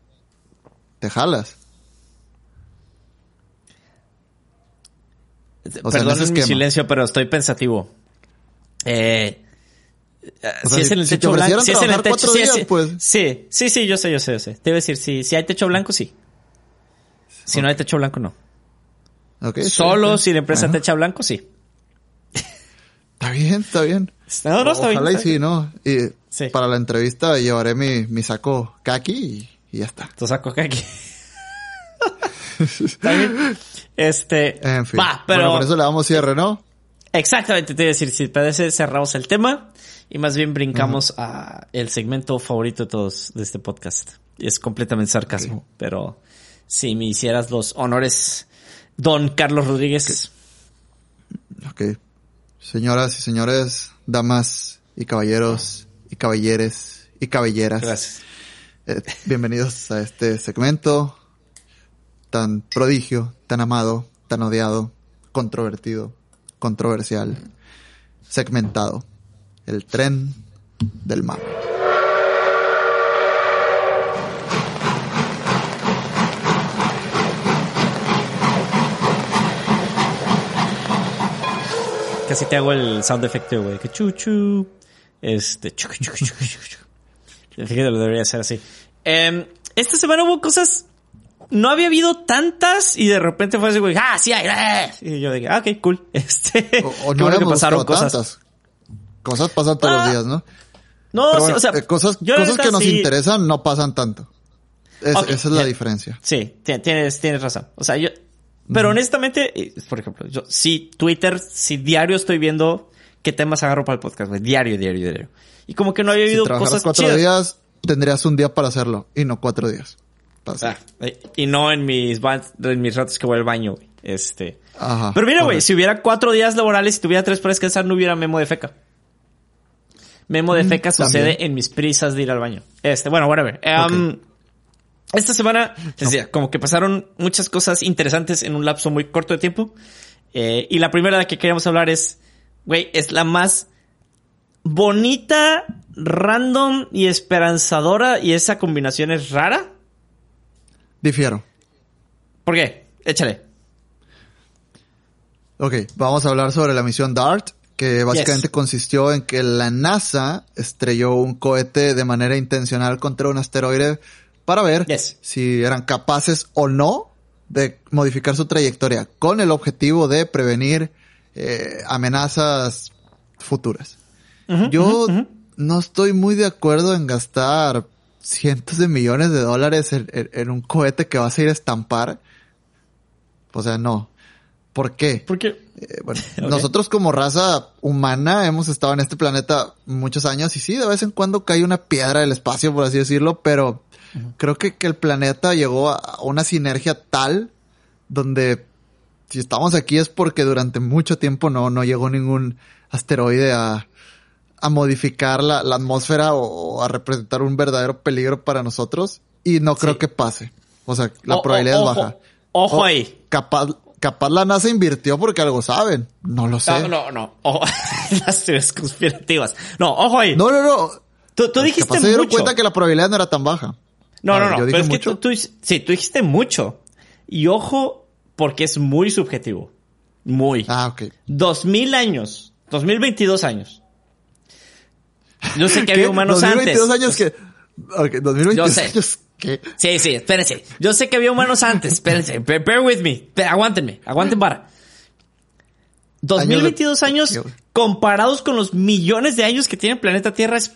¿te jalas? Perdón mi silencio, pero estoy pensativo. Eh, si es en el techo blanco, si es en el techo, sí, días, pues. sí, sí, sí, yo sé, yo sé, yo sé. Te iba a decir, si, si hay techo blanco, sí. Si no hay techo blanco, no. Solo si la empresa techa blanco, sí. Está bien, está bien. No, no, está Ojalá y sí, ¿no? Y para la entrevista llevaré mi, mi saco kaki y, ya está. Saco kaki. está bien. Este. En fin. Pero. Bueno, por eso le damos cierre, ¿no? Exactamente, te iba a decir, si parece, cerramos el tema y más bien brincamos a el segmento favorito de todos de este podcast. Es completamente sarcasmo, pero si me hicieras los honores, don Carlos Rodríguez. Ok. Señoras y señores, damas y caballeros y caballeres y caballeras. Gracias. Eh, bienvenidos a este segmento tan prodigio, tan amado, tan odiado, controvertido, controversial, segmentado el tren del mar. Casi te hago el sound effect, güey. Que chuchu. Este. Chucu, chucu, chucu, Fíjate, lo debería ser así. Eh, esta semana hubo cosas. No había habido tantas y de repente fue así, güey. Ah, sí hay. Eh". Y yo dije, ah, ok, cool. [laughs] Este. O, [laughs] no que pasaron cosas. Tantas. Cosas pasan todos los ah. días, ¿no? No, o sea, eh, cosas, cosas que nos interesan no pasan tanto. esa es la diferencia. Sí, tienes, tienes razón. O sea, yo, pero honestamente, por ejemplo, yo sí, Twitter, sí diario estoy viendo qué temas agarro para el podcast, güey. Diario, diario, diario. Y como que no había habido si cosas cuatro días, tendrías un día para hacerlo y no cuatro días. Ah, y no en mis, en mis ratos que voy al baño, güey. Este. Ajá, Pero mira, güey, si hubiera cuatro días laborales y tuviera tres para descansar, no hubiera memo de feca. Memo de mm, feca sucede en mis prisas de ir al baño. Este, bueno, whatever. Um, esta semana, decía, como que pasaron muchas cosas interesantes en un lapso muy corto de tiempo. Eh, y la primera de la que queríamos hablar es, güey, es la más bonita, random y esperanzadora y esa combinación es rara. Difiero. ¿Por qué? Échale. Ok, vamos a hablar sobre la misión DART que básicamente consistió en que la NASA estrelló un cohete de manera intencional contra un asteroide para ver si eran capaces o no de modificar su trayectoria con el objetivo de prevenir eh, amenazas futuras. Yo no estoy muy de acuerdo en gastar cientos de millones de dólares en, un cohete que vas a ir a estampar. O sea, no. ¿Por qué? Porque eh, bueno, [laughs] nosotros como raza humana hemos estado en este planeta muchos años y sí, de vez en cuando cae una piedra del espacio, por así decirlo, pero creo que, que el planeta llegó a una sinergia tal donde si estamos aquí es porque durante mucho tiempo no, no llegó ningún asteroide a, a modificar la, la atmósfera o, a representar un verdadero peligro para nosotros y no creo que pase. O sea, la probabilidad es baja. Ojo ahí. Capaz, capaz la NASA invirtió porque algo saben. No lo sé. No, no, no. Ojo. [laughs] Las teorías conspirativas. No, ojo ahí. No, no, no. Tú, tú dijiste capaz se dieron cuenta que la probabilidad no era tan baja. No, no, no. Pero es que tú, tú, sí, tú dijiste mucho. Y ojo, porque es muy subjetivo. Muy. Ah, ok. Dos mil años. Dos mil veintidós años. Yo sé que había humanos antes. 2022 años que... Ok, 2022 Yo sé. años ¿Qué? Sí, sí, espérense. Yo sé que había humanos antes, espérense. [laughs] Bear with me. Aguántenme, aguanten para. 2022 años comparados con los millones de años que tiene el planeta Tierra es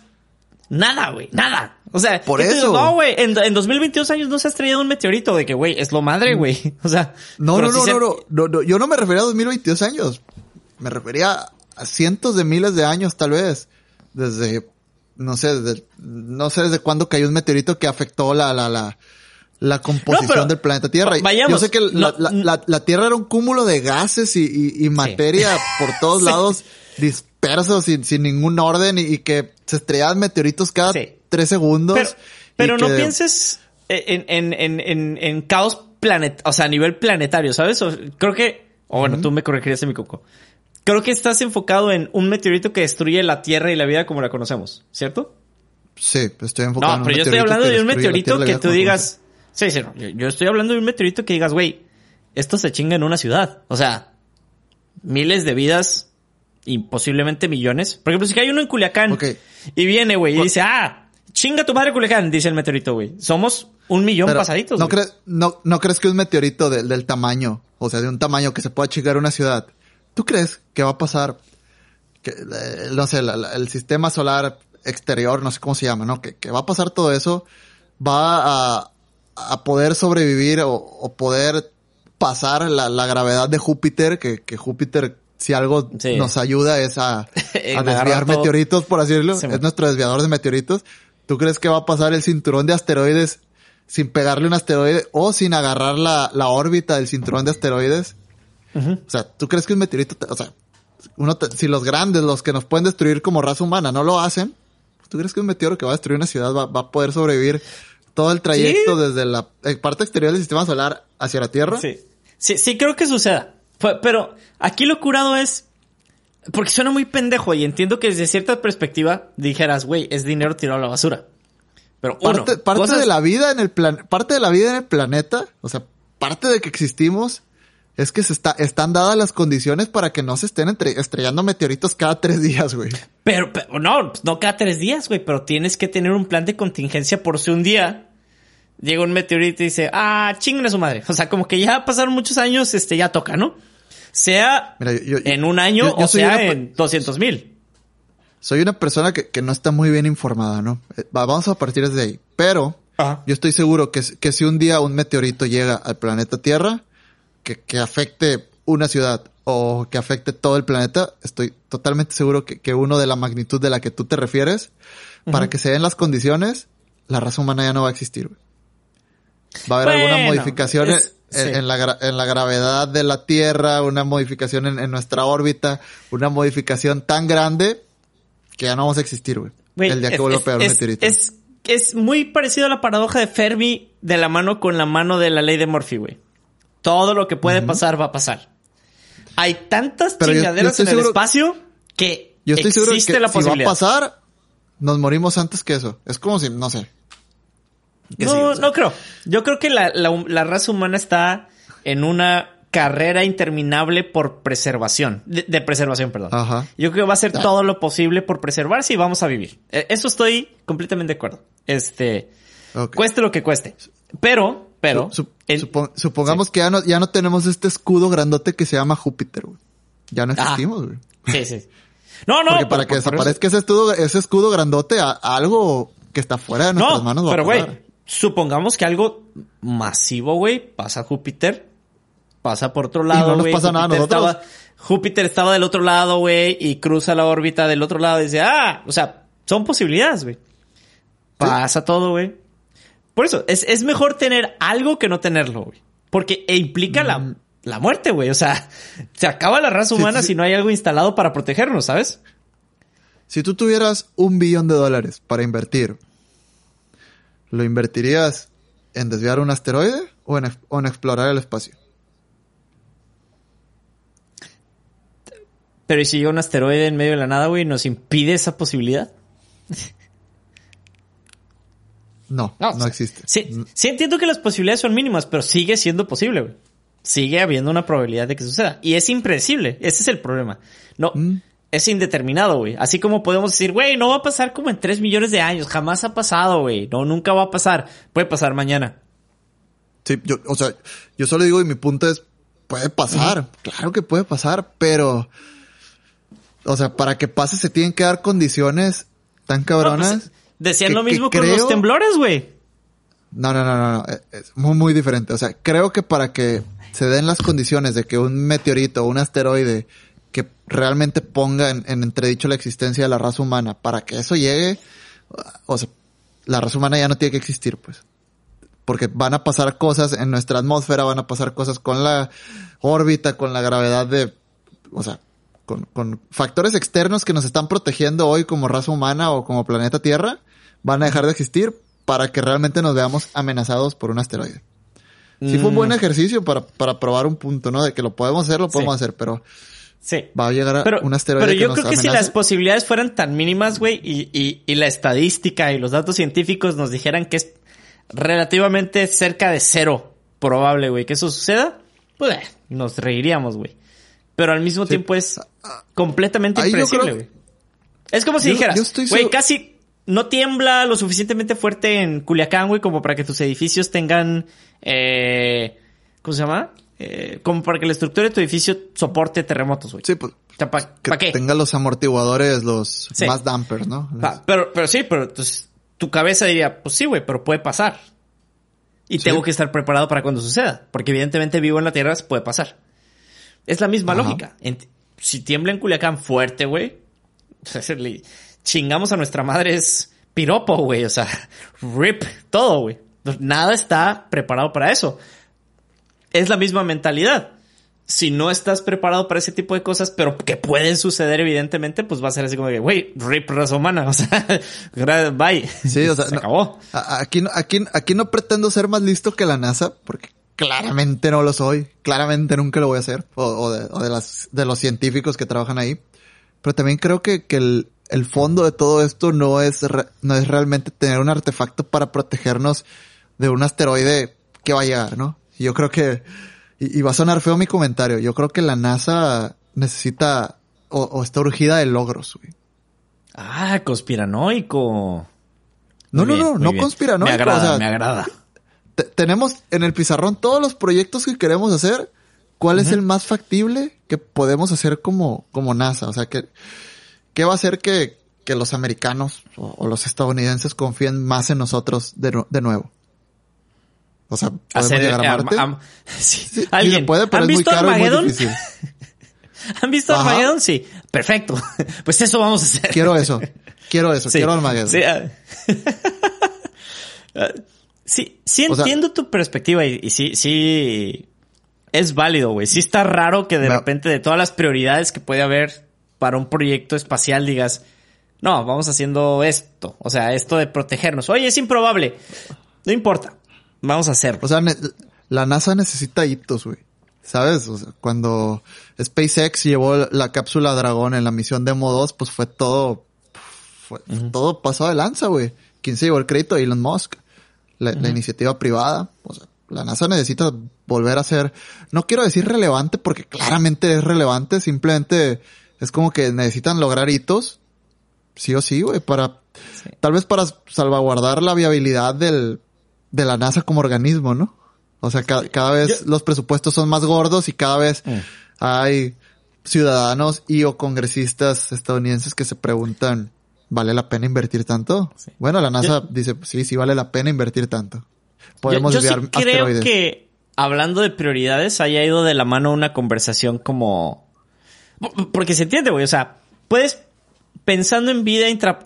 nada, güey, nada. O sea, por eso. no, güey, en, en 2022 años no se ha estrellado un meteorito de que, güey, es lo madre, güey. [laughs] O sea, no, no, no, no, no, no, yo no me refería a 2022 años. Me refería a cientos de miles de años, tal vez. Desde no sé, desde, no sé desde cuándo cayó un meteorito que afectó la, la, la, la composición del planeta Tierra. Yo sé que la, la, la, Tierra era un cúmulo de gases y, y, materia por todos [laughs] lados dispersos sin, sin ningún orden y, que se estrellaban meteoritos cada tres segundos. Pero, no pienses... en, en, en, en, caos planet, o sea, a nivel planetario, ¿sabes? creo que, o bueno, tú me corregirías en mi coco. Creo que estás enfocado en un meteorito que destruye la Tierra y la vida como la conocemos, ¿cierto? Sí, estoy enfocado no, pero yo estoy hablando de un meteorito que tú digas, sí, sí, no, yo, estoy hablando de un meteorito que digas, güey, esto se chinga en una ciudad, o sea, miles de vidas y posiblemente millones. Por ejemplo, si hay uno en Culiacán y viene, güey, y dice, ah, chinga tu madre Culiacán, dice el meteorito, güey. Somos un millón pasaditos. ¿no, crees, no, ¿No crees que un meteorito del tamaño, o sea, de un tamaño que se pueda chingar una ciudad, ¿tú crees que va a pasar, que, eh, no sé, el sistema solar exterior, no sé cómo se llama, ¿no? Que, va a pasar todo eso, va a, a poder sobrevivir o, poder pasar la, gravedad de Júpiter, que, que Júpiter si algo nos ayuda es a, [laughs] a desviar meteoritos, por así decirlo. es nuestro desviador de meteoritos. ¿Tú crees que va a pasar el cinturón de asteroides sin pegarle un asteroide o sin agarrar la, la órbita del cinturón de asteroides? O sea, ¿tú crees que un meteorito, o sea, uno si los grandes, los que nos pueden destruir como raza humana, no lo hacen, ¿tú crees que un meteoro que va a destruir una ciudad va, a poder sobrevivir todo el trayecto desde la eh, parte exterior del sistema solar hacia la Tierra? Sí. Sí, sí creo que suceda. Pero aquí lo curado es. Porque suena muy pendejo y entiendo que desde cierta perspectiva dijeras, güey, es dinero tirado a la basura. Pero parte, parte de la vida en el plan, parte de la vida en el planeta, o sea, parte de que existimos es que se está, están dadas las condiciones para que no se estén estrellando meteoritos cada tres días, güey. Pero, pero, no, no cada tres días, güey, pero tienes que tener un plan de contingencia por si un día llega un meteorito y dice, ah, chingue a su madre. O sea, como que ya pasaron muchos años, este, ya toca, ¿no? Sea en un año o sea en 200 mil. Soy una persona que, no está muy bien informada, ¿no? Eh, vamos a partir desde ahí. Pero yo estoy seguro que, que si un día un meteorito llega al planeta Tierra, que, afecte una ciudad o que afecte todo el planeta, estoy totalmente seguro que, uno de la magnitud de la que tú te refieres, para que se den las condiciones, la raza humana ya no va a existir. Va a haber alguna modificación en, la, en la gravedad de la Tierra, una modificación en, nuestra órbita, una modificación tan grande que ya no vamos a existir, güey. El día que vuelva a pegar un meteorito. Es, es muy parecido a la paradoja de Fermi de la mano con la mano de la ley de Murphy, güey. Todo lo que puede pasar va a pasar. Hay tantas chingaderas en el espacio que yo estoy existe seguro que la posibilidad. Si va a pasar, nos morimos antes que eso. Es como si, no sé, no, no creo. Yo creo que la, la, raza humana está en una carrera interminable por preservación. De, preservación, perdón. Ajá. Yo creo que va a ser todo lo posible por preservarse y vamos a vivir. E, eso estoy completamente de acuerdo. Este, cueste lo que cueste. Pero, pero. supongamos que ya no, ya no tenemos este escudo grandote que se llama Júpiter, güey. Ya no existimos, güey. Sí, sí. No, no. Porque para que desaparezca ese escudo, ese escudo grandote, a, algo que está fuera de nuestras manos. pero güey, supongamos que algo masivo, güey, pasa a Júpiter, pasa por otro lado, güey. no nos pasa nada a nosotros. Estaba, Júpiter estaba del otro lado, güey, y cruza la órbita del otro lado y dice, ah, o sea, son posibilidades, güey. Pasa todo, güey. Por eso, es, es, mejor tener algo que no tenerlo, güey. Porque e implica la, mm. la muerte, güey. O sea, [laughs] se acaba la raza humana si no hay algo instalado para protegernos, ¿sabes? Si tú tuvieras un billón de dólares para invertir ¿Lo invertirías en desviar un asteroide o en, explorar el espacio? Pero ¿y si llega un asteroide en medio de la nada, güey, nos impide esa posibilidad? No, no, existe. Sí, sí entiendo que las posibilidades son mínimas, pero sigue siendo posible, güey. Sigue habiendo una probabilidad de que suceda. Y es impredecible. Ese es el problema. No, mm es indeterminado, güey. Así como podemos decir, güey, no va a pasar como en 3 millones de años. Jamás ha pasado, güey. No, nunca va a pasar. Puede pasar mañana. Sí, yo, o sea, yo solo digo y mi punto es, puede pasar. Claro que puede pasar, pero, o sea, para que pase se tienen que dar condiciones tan cabronas. Pues, decían lo mismo con los temblores, güey. No, no, no, no, no. Es muy, muy diferente. O sea, creo que para que se den las condiciones de que un meteorito o un asteroide que realmente ponga en, entredicho la existencia de la raza humana. Para que eso llegue, o sea, la raza humana ya no tiene que existir, pues. Porque van a pasar cosas en nuestra atmósfera, van a pasar cosas con la órbita, con la gravedad de, o sea, con, con factores externos que nos están protegiendo hoy como raza humana o como planeta Tierra, van a dejar de existir para que realmente nos veamos amenazados por un asteroide. Sí fue un buen mm. ejercicio para, para probar un punto, ¿no? De que lo podemos hacer, lo podemos hacer, pero Sí. Va a llegar a pero, un asteroide. Pero yo creo que si las posibilidades fueran tan mínimas, güey, y, y, y, la estadística y los datos científicos nos dijeran que es relativamente cerca de cero probable, güey, que eso suceda, pues eh, nos reiríamos, güey. Pero al mismo tiempo es completamente impredecible, güey. Es como si dijeras, güey, casi no tiembla lo suficientemente fuerte en Culiacán, güey, como para que tus edificios tengan, eh, ¿cómo se llama? Eh, como para que la estructura de tu edificio soporte terremotos, güey. Sí, pues. ¿Para qué? Tenga los amortiguadores, los más dampers, ¿no? pero, pero sí, pero entonces tu cabeza diría, pues sí, güey, pero puede pasar. Y tengo que estar preparado para cuando suceda. Porque evidentemente vivo en la Tierra, puede pasar. Es la misma lógica. si tiembla en Culiacán fuerte, güey, [laughs] chingamos a nuestra madre es piropo, güey. O sea, [laughs] rip, todo, güey. Nada está preparado para eso. Es la misma mentalidad. Si no estás preparado para ese tipo de cosas, pero que pueden suceder evidentemente, pues va a ser así como que, güey, rip raza humana, [laughs] o sea, bye. Sí, o [laughs] sea, se acabó. Aquí, aquí, aquí no pretendo ser más listo que la NASA, porque claramente no lo soy, claramente nunca lo voy a hacer, o, de, o de, las, de los científicos que trabajan ahí. Pero también creo que, que el, el fondo de todo esto no es, no es realmente tener un artefacto para protegernos de un asteroide que va a llegar, ¿no? Yo creo que, y, va a sonar feo mi comentario, yo creo que la NASA necesita o, está urgida de logros, güey. Ah, conspiranoico. No, no, no, no conspiranoico. Me agrada, me agrada. Tenemos en el pizarrón todos los proyectos que queremos hacer. ¿Cuál es el más factible que podemos hacer como, como NASA? O sea, que, ¿qué va a hacer que, que los americanos o, los estadounidenses confíen más en nosotros de, de nuevo? O sea, podemos llegar a Marte. [laughs] sí. ¿Alguien? puede, pero ¿Han es visto muy caro Armageddon? muy difícil. [laughs] ¿Han visto Armageddon? Sí. Perfecto. [laughs] Pues eso vamos a hacer. Quiero eso. Quiero eso. Quiero Armageddon. Sí, ah. sí, sí entiendo tu perspectiva y, sí, sí es válido, güey. Sí está raro que de repente de todas las prioridades que puede haber para un proyecto espacial digas, no, vamos haciendo esto. O sea, esto de protegernos. Oye, es improbable. No importa. Vamos a hacer. O sea, la NASA necesita hitos, güey. ¿Sabes? O sea, cuando SpaceX llevó la cápsula Dragón en la misión Demo 2, pues fue todo, fue, todo pasado de lanza, güey. ¿Quién se llevó el crédito? Elon Musk. La, iniciativa privada. O sea, la NASA necesita volver a ser, no quiero decir relevante porque claramente es relevante, simplemente es como que necesitan lograr hitos, sí o sí, güey, para, tal vez para salvaguardar la viabilidad del, de la NASA como organismo, ¿no? O sea, cada vez los presupuestos son más gordos y cada vez mm. hay ciudadanos y o congresistas estadounidenses que se preguntan, ¿vale la pena invertir tanto? Bueno, la NASA dice, sí, sí vale la pena invertir tanto. Podemos yo, sí creo que hablando de prioridades haya ido de la mano una conversación como... Porque se entiende, güey, o sea, puedes, pensando en vida intra,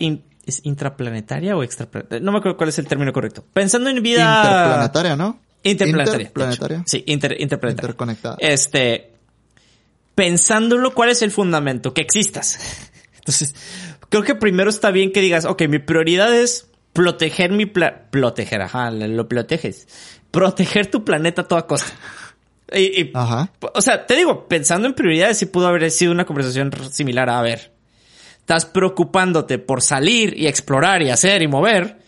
¿Es intraplanetaria o extraplanetaria? No me acuerdo cuál es el término correcto. Pensando en vida... Interplanetaria, ¿no? Interplanetaria. Interplanetaria. Sí, interplanetaria. Interconectada. Este... Pensándolo, ¿cuál es el fundamento? Que existas. [laughs] Entonces, creo que primero está bien que digas, ok, mi prioridad es proteger mi planeta. Proteger, ajá, lo proteges. Proteger tu planeta a toda costa. Y, ajá. O sea, te digo, pensando en prioridades, sí pudo haber sido una conversación similar a, a ver, estás preocupándote por salir y explorar y hacer y mover,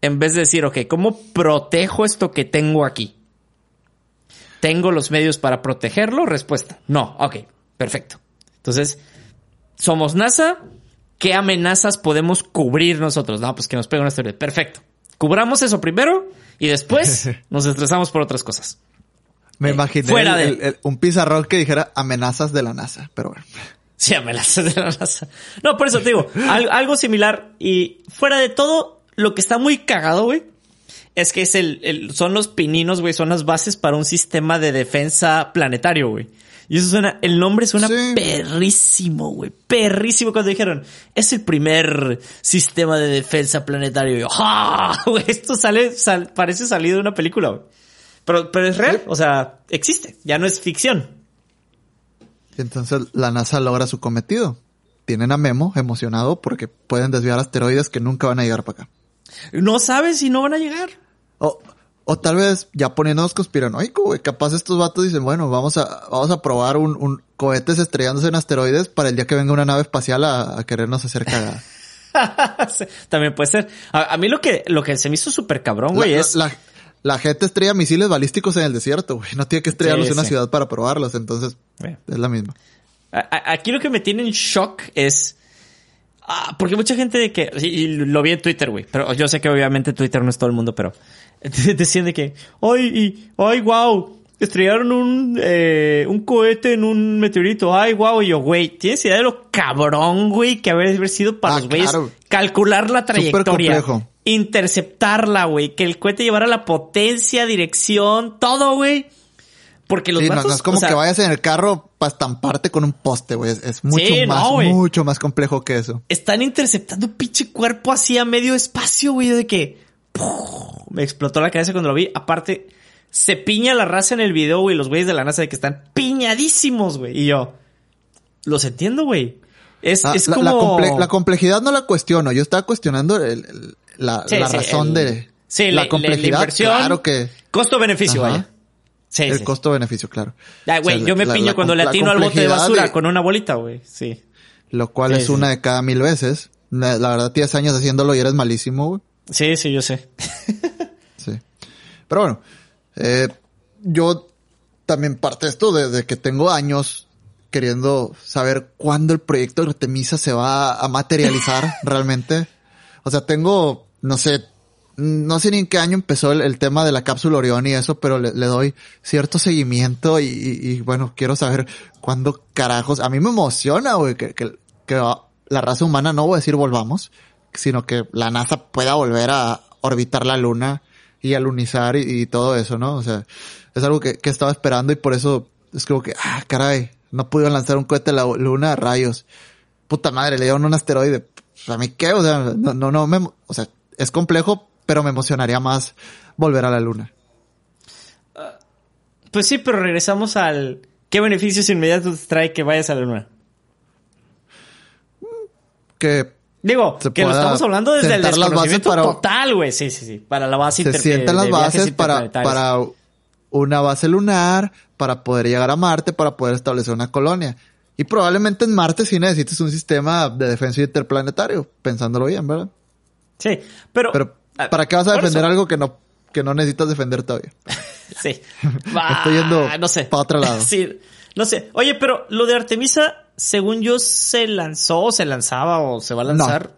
en vez de decir, ok, ¿cómo protejo esto que tengo aquí? ¿Tengo los medios para protegerlo? Respuesta, no, ok, perfecto. Entonces, somos NASA, ¿qué amenazas podemos cubrir nosotros? No, pues que nos pegue una historia. Perfecto. Cubramos eso primero y después [laughs] nos estresamos por otras cosas. Me eh, imaginé fuera de... un pizarrón que dijera amenazas de la NASA, pero bueno. Sí, de la NASA. [laughs] No, por eso te digo, algo, similar. Y fuera de todo, lo que está muy cagado, güey, es que es el, son los pininos, güey, son las bases para un sistema de defensa planetario, güey. Y eso suena, el nombre suena perrísimo, güey. Perrísimo cuando dijeron, es el primer sistema de defensa planetario. Y yo, ¡ah! Güey, esto sale, parece salido de una película, güey. Pero, pero es real, o sea, existe, ya no es ficción. Y entonces la NASA logra su cometido. Tienen a Memo emocionado porque pueden desviar asteroides que nunca van a llegar para acá. No sabes si no van a llegar. O, o tal vez ya poniéndonos conspiranoico, güey. Capaz estos vatos dicen, bueno, vamos a, vamos a probar un, un cohetes estrellándose en asteroides para el día que venga una nave espacial a, querernos hacer cagada. [laughs] También puede ser. A, mí lo que, lo que se me hizo súper cabrón, güey, es... La, la, gente estrella misiles balísticos en el desierto, güey. No tiene que estrellarlos en una ciudad para probarlos, entonces es la misma. Aquí lo que me tiene en shock es Ah, porque mucha gente de que, y lo vi en Twitter, güey, pero yo sé que obviamente Twitter no es todo el mundo, pero [laughs] decían de que, ay, ay, wow, estrellaron un, eh, un cohete en un meteorito, ay, wow, y yo, güey, ¿tienes idea de lo cabrón, güey, que haber sido para ah, los güeyes calcular la trayectoria? Interceptarla, güey, que el cohete llevara la potencia, dirección, todo, güey. Porque los sí, no, es como que vayas en el carro para estamparte con un poste, güey. Es, mucho más, mucho más complejo que eso. Están interceptando un pinche cuerpo así a medio espacio, güey, de que me explotó la cabeza cuando lo vi. Aparte, se piña la raza en el video, güey, los güeyes de la NASA de que están piñadísimos, güey. Y yo, los entiendo, güey. Es, ah, es la, como... La, complejidad no la cuestiono. Yo estaba cuestionando la, razón de... Sí, la, complejidad, inversión, claro que... Costo-beneficio, vaya el costo-beneficio, claro. güey, yo me piño cuando le atino al bote de basura con una bolita, güey. Sí. Lo cual es una de cada mil veces. La, verdad, tienes años haciéndolo y eres malísimo, güey. Sí, sí, yo sé. [laughs] sí. Pero bueno, eh, yo también parte de esto de, que tengo años queriendo saber cuándo el proyecto de Artemisa se va a materializar [laughs] realmente. O sea, tengo, no sé, no sé ni en qué año empezó el, tema de la cápsula Orión y eso, pero le, doy cierto seguimiento y, bueno, quiero saber cuándo carajos. A mí me emociona, güey, que, la raza humana, no voy a decir volvamos, sino que la NASA pueda volver a orbitar la Luna y alunizar y, y todo eso, ¿no? O sea, es algo que, que estaba esperando y por eso es como que, ah, caray, no pudieron lanzar un cohete a la Luna, rayos. Puta madre, le dieron un asteroide. Pues, ¿A mí qué? O sea, no, no, no me, o sea, es complejo, pero me emocionaría más volver a la luna. pues sí, pero regresamos al... ¿Qué beneficios inmediatos trae que vayas a la luna? Que... Digo, que lo estamos hablando desde el desconocimiento para, total, güey. Sí, sí, sí. Para la base Se sientan las bases para, para una base lunar, para poder llegar a Marte, para poder establecer una colonia. Y probablemente en Marte sí necesites un sistema de defensa interplanetario, pensándolo bien, ¿verdad? Sí, pero Ah, ¿Para qué vas a defender algo que no, que no necesitas defender todavía? [laughs] sí. [laughs] Estoy yendo no sé. para otro lado. [laughs] sí. No sé. Oye, pero lo de Artemisa, según yo, se lanzó, se lanzaba o se va a lanzar.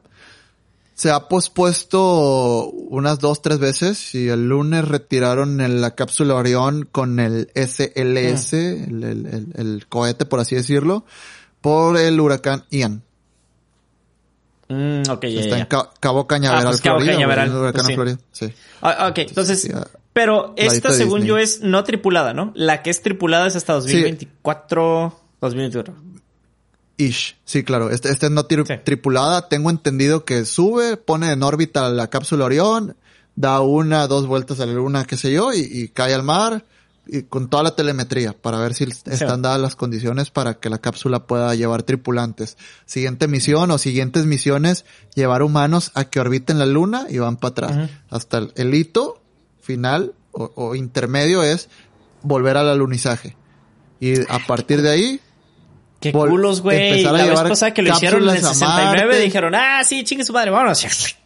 Se ha pospuesto unas dos, tres veces y el lunes retiraron la cápsula Orión con el SLS, ah. el, el, el, cohete, por así decirlo, por el huracán Ian. Mm, ya, Está en Cabo Cañaveral, ah, pues Cabo Cañaveral. Pues sí. sí. Ah, ok, entonces, pero esta según yo es no tripulada, ¿no? La que es tripulada es hasta 2024, sí. 2021. Ish, sí, claro. Este, este es no tripulada. Tengo entendido que sube, pone en órbita la cápsula Orión, da una, dos vueltas a la luna, qué sé yo, y cae al mar y con toda la telemetría para ver si están dadas las condiciones para que la cápsula pueda llevar tripulantes. Siguiente misión o siguientes misiones, llevar humanos a que orbiten la luna y van para atrás. Hasta el, hito final o, intermedio es volver al alunizaje. Y a partir de ahí... Qué culos, güey. La vez pasada que lo hicieron en el 69 dijeron, ah, sí, chingue su madre, vámonos.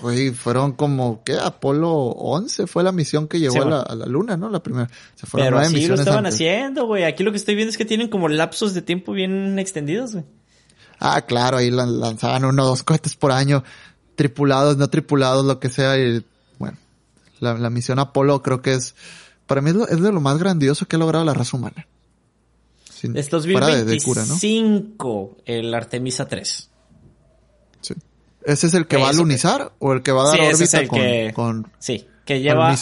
Güey, fueron como, ¿qué? Apolo 11 fue la misión que llevó a, la, luna, ¿no? La primera. Se fueron Pero así lo estaban haciendo, güey. Aquí lo que estoy viendo es que tienen como lapsos de tiempo bien extendidos, güey. Ah, claro, ahí lanzaban uno o dos cohetes por año, tripulados, no tripulados, lo que sea. Y bueno, la, misión Apolo creo que es, para mí es, de lo más grandioso que ha logrado la raza humana. Sin, es 2025, el Artemisa 3. ¿Ese es el que va a lunizar o el que va a dar sí, órbita es el con, que, Sí, que lleva...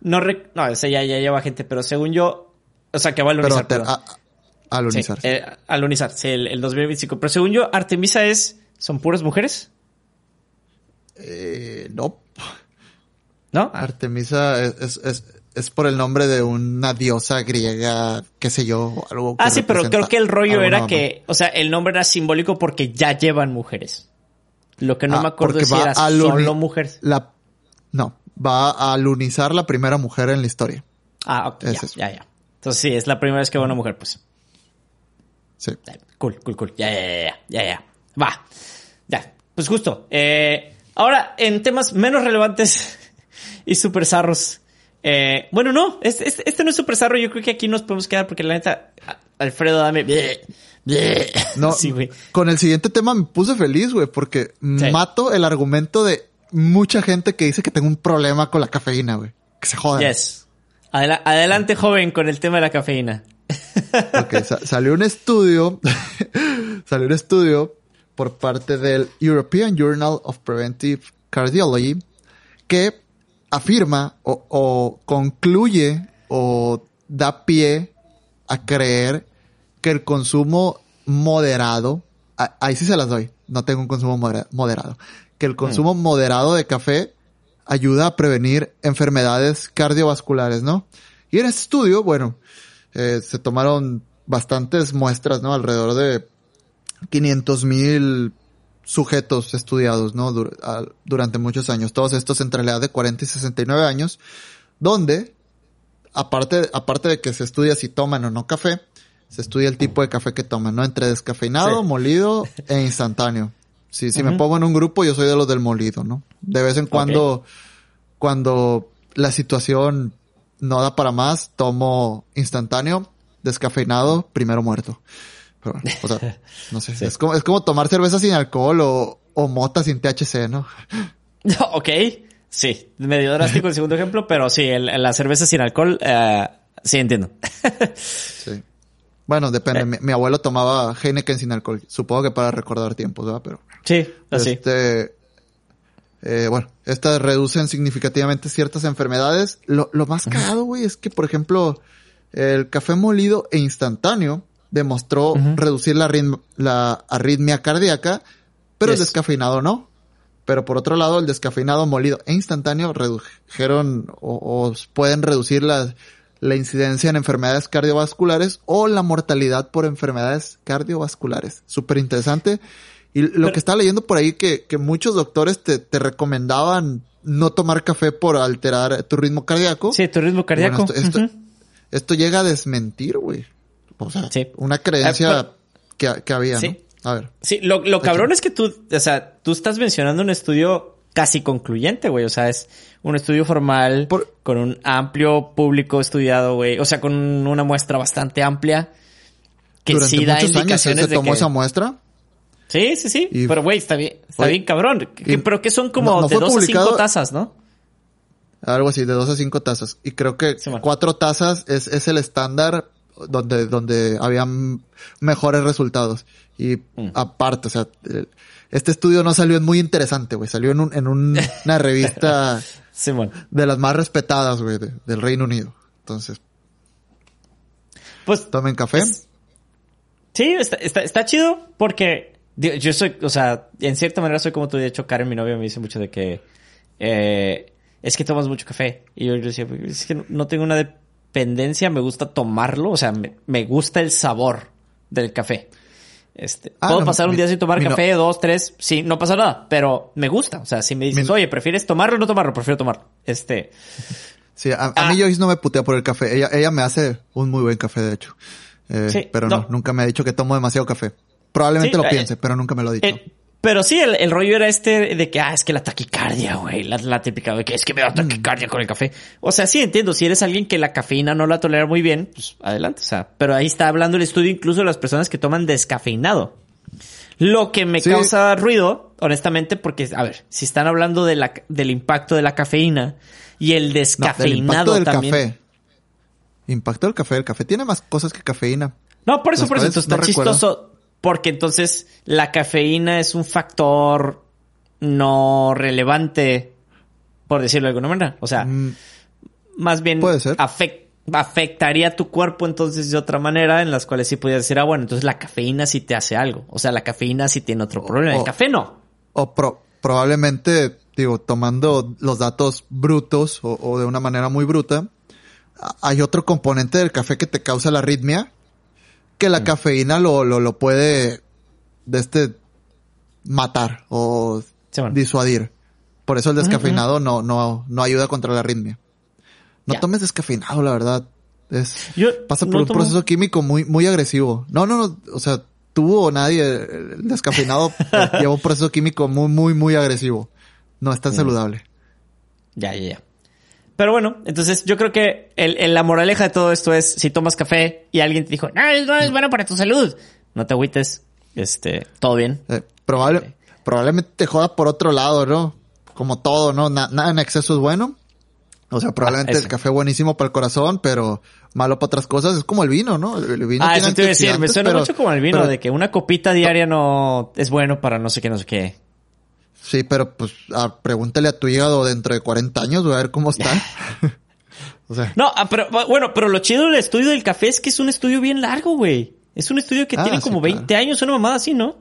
No, no, ese ya, ya lleva gente, pero según yo... O sea, que va a lunizar. Pero a, a, lunizar. Sí, eh, a lunizar, sí, el, el, 2025. Pero según yo, Artemisa es... ¿Son puras mujeres? Eh, no. ¿No? Artemisa es, es, es, por el nombre de una diosa griega, qué sé yo, algo. ah, sí, pero creo que el rollo era que, o sea, el nombre era simbólico porque ya llevan mujeres. Lo que no ah, me acuerdo es si era solo mujeres. La, no, va a alunizar la primera mujer en la historia. Ah, ok, ya, ya, ya. Entonces sí, es la primera vez que va una mujer, pues. Sí. Cool, cool, cool. Ya, ya, ya, ya, ya. Va. Ya, pues justo. Eh, ahora, en temas menos relevantes [laughs] y super zarros. Eh, bueno, no, este, este, no es super zarro. Yo creo que aquí nos podemos quedar porque la neta, Alfredo, dame. No, [laughs] sí, güey. Con el siguiente tema me puse feliz, güey, porque mato el argumento de mucha gente que dice que tengo un problema con la cafeína, güey. Que se jodan. Yes. adelante, joven, con el tema de la cafeína. [laughs] ok, salió un estudio, [laughs] salió un estudio por parte del European Journal of Preventive Cardiology que afirma o, o concluye o da pie a creer que el consumo moderado, ahí sí se las doy, no tengo un consumo moderado, que el consumo mm. moderado de café ayuda a prevenir enfermedades cardiovasculares, ¿no? Y en este estudio, bueno, eh, se tomaron bastantes muestras, ¿no? Alrededor de 500 mil sujetos estudiados, ¿no? durante muchos años. Todos estos entre la edad de 40 y 69 años, donde, aparte, aparte de que se estudia si toman o no café, se estudia el tipo de café que toman, ¿no? Entre descafeinado, molido e instantáneo. Si, si me pongo en un grupo, yo soy de los del molido, ¿no? De vez en cuando, cuando la situación no da para más, tomo instantáneo, descafeinado, primero muerto. Pero, o sea, no sé, [laughs] es, como, es como tomar cerveza sin alcohol o, o mota sin THC, [laughs] ¿no? ok, sí, medio drástico el segundo ejemplo, pero sí, la cerveza sin alcohol, eh, sí entiendo. [laughs] sí. Bueno, depende. Eh. Mi, abuelo tomaba Heineken sin alcohol. Supongo que para recordar tiempos, ¿verdad? Pero. Sí, así. Este. Eh, bueno, estas reducen significativamente ciertas enfermedades. Lo, lo más cagado, güey, es que, por ejemplo, el café molido e instantáneo demostró reducir la, la, arritmia cardíaca, pero el descafeinado no. Pero por otro lado, el descafeinado molido e instantáneo redujeron o, o pueden reducir las la incidencia en enfermedades cardiovasculares o la mortalidad por enfermedades cardiovasculares. Súper interesante. Y lo que estaba leyendo por ahí que, que muchos doctores te, te, recomendaban no tomar café por alterar tu ritmo cardíaco. Sí, tu ritmo cardíaco. esto, llega a desmentir, güey. O sea, una creencia eh, que, que, había, ¿no? A ver. Sí, lo, lo cabrón es que tú, o sea, tú estás mencionando un estudio casi concluyente, güey. O sea, es un estudio formal con un amplio público estudiado, güey. O sea, con una muestra bastante amplia que sí da indicaciones se tomó esa muestra? Sí, sí, sí. Pero, güey, está bien, está bien cabrón. pero que son como de dos a cinco tazas, ¿no? Algo así, de dos a cinco tazas. Y creo que cuatro tazas es, es el estándar donde, donde habían mejores resultados. Y mm. aparte, o sea, este estudio no salió en muy interesante, güey. Salió en, un, en una revista [laughs] de las más respetadas, güey, del Reino Unido. Entonces. Pues. Tomen café. sí, está, está, está chido porque yo soy, o sea, en cierta manera soy como tú. De hecho, Karen, mi novia, me dice mucho de que eh, es que tomas mucho café. Y yo le decía, es que no tengo una dependencia, me gusta tomarlo, o sea, me, me gusta el sabor del café. Este, ah, puedo pasar un día sin tomar café, dos, tres, sí, no pasa nada, pero me gusta. O sea, si me dices, oye, ¿prefieres tomarlo o no tomarlo? Prefiero tomarlo. Este. [laughs] Sí, a, mí ah. Joyce no me putea por el café. Ella, ella me hace un muy buen café, de hecho. Eh, pero no. nunca me ha dicho que tomo demasiado café. Probablemente lo eh, piense, pero nunca me lo ha dicho. Eh, pero sí, el, el, rollo era este de que, ah, es que la taquicardia, güey, la, la, típica de que es que me da taquicardia con el café. O sea, sí entiendo, si eres alguien que la cafeína no la tolera muy bien, pues adelante, o sea, pero ahí está hablando el estudio incluso de las personas que toman descafeinado. Lo que me causa ruido, honestamente, porque, a ver, si están hablando de la, del impacto de la cafeína y el descafeinado no, del también. Café. Impacto del café. El café tiene más cosas que cafeína. No, por eso, por eso. está chistoso porque entonces la cafeína es un factor no relevante, por decirlo de alguna manera. O sea, mm, más bien afectaría tu cuerpo entonces de otra manera en las cuales sí podías decir, ah, bueno, entonces la cafeína sí te hace algo. O sea, la cafeína sí tiene otro problema. El café no. O probablemente, digo, tomando los datos brutos o, o de una manera muy bruta, hay otro componente del café que te causa la arritmia que la mm. cafeína lo, lo, lo puede de este matar o disuadir. Por eso el descafeinado no, no, no ayuda contra la arritmia. No tomes descafeinado, la verdad. Es, pasa por un proceso químico muy, muy agresivo. No, no, no, o sea, tú o nadie, el descafeinado [laughs] lleva un proceso químico muy, muy, muy agresivo. No es tan mm. saludable. Ya, ya, ya. Pero bueno, entonces yo creo que el, la moraleja de todo esto es, si tomas café y alguien te dijo, no, no es bueno para tu salud, no te agüites, este, todo bien. Eh, probable, probablemente te joda por otro lado, ¿no? Como todo, ¿no? nada en exceso es bueno. O sea, probablemente ah, el café buenísimo para el corazón, pero malo para otras cosas. Es como el vino, ¿no? El vino ah, eso te iba a decir. Me suena mucho como el vino, de que una copita diaria no es bueno para no sé qué, no sé qué. Sí, pero pues ah, pregúntale a tu hígado dentro de 40 años, a ver cómo está. [laughs] [laughs] o sea. No, ah, pero bueno, pero lo chido del estudio del café es que es un estudio bien largo, güey. Es un estudio que tiene como 20 años, una mamada así, ¿no?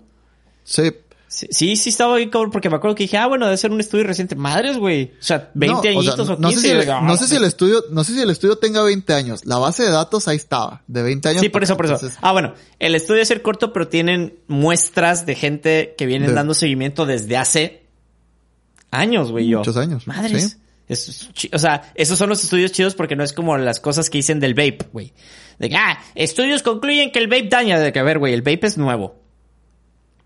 Sí, Sí, sí, estaba bien cabrón porque me acuerdo que dije, ah, bueno, debe ser un estudio reciente. Madres, güey. O sea, 20 añitos o, 15. No sé, si no sé si el estudio, no sé si el estudio tenga 20 años. La base de datos ahí estaba, de 20 años. Sí, por eso, por eso. Ah, bueno, el estudio es ser corto, pero tienen muestras de gente que vienen dando seguimiento desde hace años, güey. Muchos años. Madres. o sea, esos son los estudios chidos porque no es como las cosas que dicen del vape, güey. De que, ah, estudios concluyen que el vape daña. De que, a ver, güey, el vape es nuevo.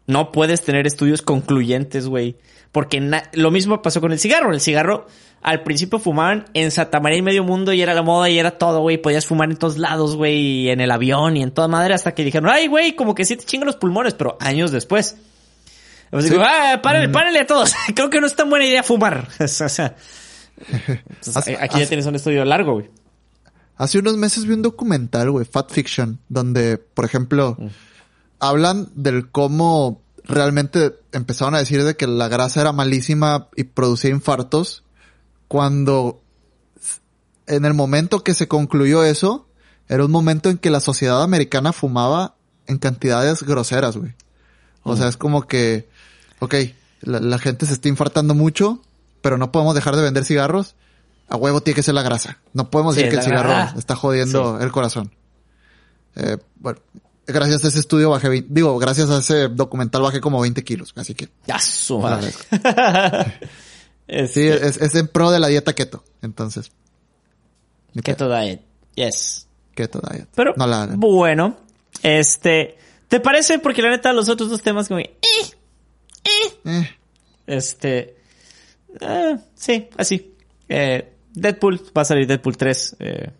No puedes tener estudios concluyentes, güey. Porque lo mismo pasó con el cigarro. El cigarro, al principio fumaban en Santa María y medio mundo y era la moda y era todo, güey. Podías fumar en todos lados, güey. Y en el avión y en toda madre hasta que dijeron, ay, güey, como que sí te chingan los pulmones. Pero años después. Pues digo, ah, párale, mm. párale a todos. [laughs] Creo que no es tan buena idea fumar. [laughs] o sea, aquí ya tienes un estudio largo, güey. Hace unos meses vi un documental, güey, Fat Fiction, donde, por ejemplo, mm hablan del cómo realmente empezaron a decir de que la grasa era malísima y producía infartos cuando en el momento que se concluyó eso, era un momento en que la sociedad americana fumaba en cantidades groseras, güey. O sea, mm. es como que, ok, la, gente se está infartando mucho, pero no podemos dejar de vender cigarros. A huevo tiene que ser la grasa. No podemos decir que el cigarro está jodiendo el corazón. Eh, bueno, gracias a ese estudio bajé, digo, gracias a ese documental bajé como 20 kilos, así que. Ya su madre. [laughs] Sí, es, en pro de la dieta keto, entonces. Keto diet, yes. Keto diet. Pero, bueno, este, ¿te parece? Porque la neta, los otros dos temas como, eh, eh, eh. este, eh, sí, así. Eh, Deadpool, va a salir Deadpool 3, eh,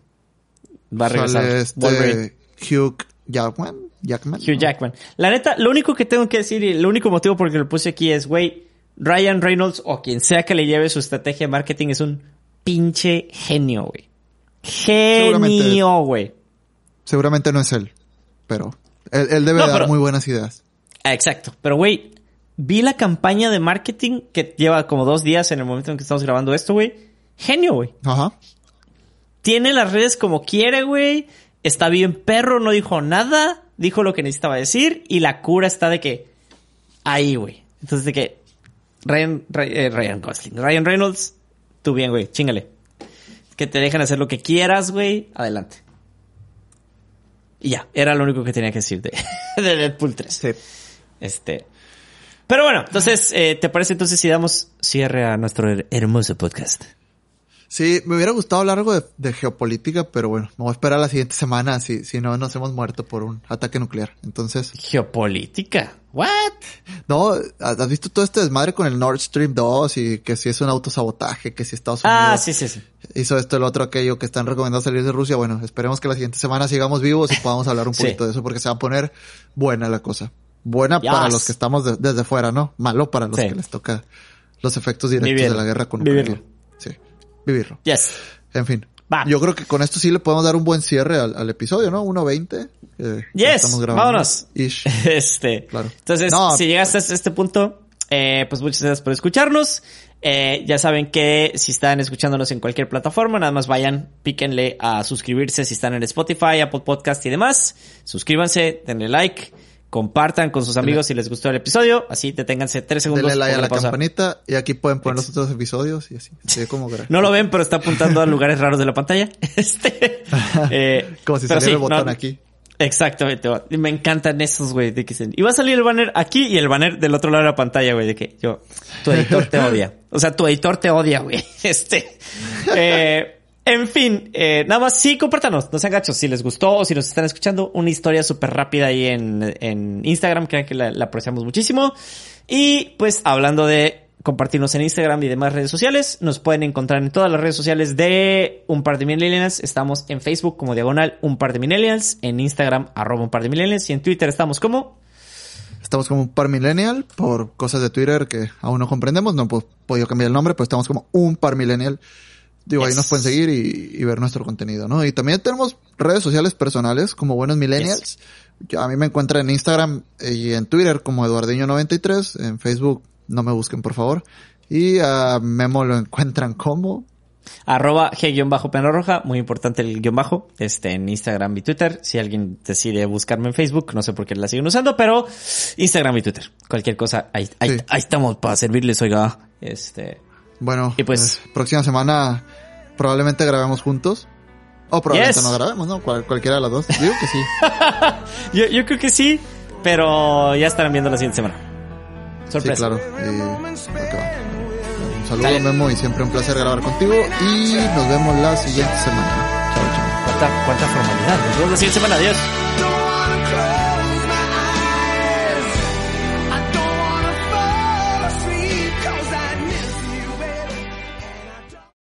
va a regresar. este Hugh Jackman. Jackman. Hugh Jackman. La neta, lo único que tengo que decir y el único motivo por el que lo puse aquí es, güey, Ryan Reynolds o quien sea que le lleve su estrategia de marketing es un pinche genio, güey. Genio, güey. Seguramente no es él, pero él, debe dar muy buenas ideas. Exacto. Pero, güey, vi la campaña de marketing que lleva como dos días en el momento en que estamos grabando esto, güey. Genio, güey. Ajá. Tiene las redes como quiere, güey está bien perro, no dijo nada, dijo lo que necesitaba decir y la cura está de que ahí, güey. Entonces de que Ryan, eh, Ryan, Gosling, Ryan Reynolds, tú bien, güey, chingale. Que te dejen hacer lo que quieras, güey, adelante. Y ya, era lo único que tenía que decir de, [laughs] de Deadpool 3. Sí. Este. Pero bueno, entonces, eh, ¿te parece entonces si damos cierre a nuestro hermoso podcast? Sí, me hubiera gustado hablar algo de, geopolítica, pero bueno, me voy a esperar la siguiente semana si, si no nos hemos muerto por un ataque nuclear. Entonces. ¿Geopolítica? ¿What? No, ¿has visto todo este desmadre con el Nord Stream 2 y que si es un autosabotaje, que si Estados ah, Unidos ah, sí, sí, sí. hizo esto, el otro, aquello, que están recomendando salir de Rusia? Bueno, esperemos que la siguiente semana sigamos vivos y podamos hablar un poquito de eso porque se va a poner buena la cosa. Buena para los que estamos desde fuera, ¿no? Malo para los que les toca los efectos directos de la guerra con Ucrania vivirlo. Yes. En fin. Yo creo que con esto sí le podemos dar un buen cierre al, episodio, ¿no? 1.20. Eh, yes. Vámonos. [laughs] Este. Claro. Entonces, si llegaste hasta este punto, eh, pues muchas gracias por escucharnos. Eh, ya saben que si están escuchándonos en cualquier plataforma, nada más vayan, píquenle a suscribirse si están en Spotify, Apple Podcast y demás. Suscríbanse, denle like compartan con sus amigos si les gustó el episodio, así deténganse tres segundos. Denle like a la campanita y aquí pueden poner los otros episodios y así. como [laughs] no lo ven, pero está apuntando a lugares raros de la pantalla. [laughs] Este, [laughs] eh, como si saliera el botón aquí. Exactamente, me encantan esos, güey, de que se... Y va a salir el banner aquí y el banner del otro lado de la pantalla, güey, de que yo, tu editor te odia. O sea, tu editor te odia, güey. Este, eh, en fin, eh, nada más sí, compártanos, no sean gachos, si les gustó o si nos están escuchando, una historia súper rápida ahí en, en Instagram, creo que la apreciamos muchísimo. Y pues hablando de compartirnos en Instagram y demás redes sociales. Nos pueden encontrar en todas las redes sociales de Un Par de Millennials. Estamos en Facebook como Diagonal Un Par de Millennials, en Instagram arroba Un Par de Millennials y en Twitter estamos como... Estamos como Un Par Millennial por cosas de Twitter que aún no comprendemos. No hemos podido cambiar el nombre, pues estamos como Un Par Millennial. Digo, ahí nos pueden seguir y, ver nuestro contenido, ¿no? Y también tenemos redes sociales personales como Buenos Millennials. a mí me encuentran en Instagram y en Twitter como Eduardiño93, en Facebook no me busquen por favor. Y a Memo lo encuentran como arroba g-pena roja, muy importante el guion bajo, este, en Instagram y Twitter. Si alguien decide buscarme en Facebook, no sé por qué la siguen usando, pero Instagram y Twitter. Cualquier cosa, ahí, ahí, estamos para servirles, oiga. Este. Bueno, y pues, eh, próxima semana probablemente grabemos juntos. O probablemente no grabemos, ¿no? cualquiera de las dos. Digo que sí. [laughs] yo, yo creo que sí, pero ya estarán viendo la siguiente semana. Sorpresa. Sí, claro. un saludo, Memo, y siempre un placer grabar contigo. Y nos vemos la siguiente semana. Chao, chao. ¿Cuánta, cuánta formalidad? Nos vemos la siguiente semana. Adiós.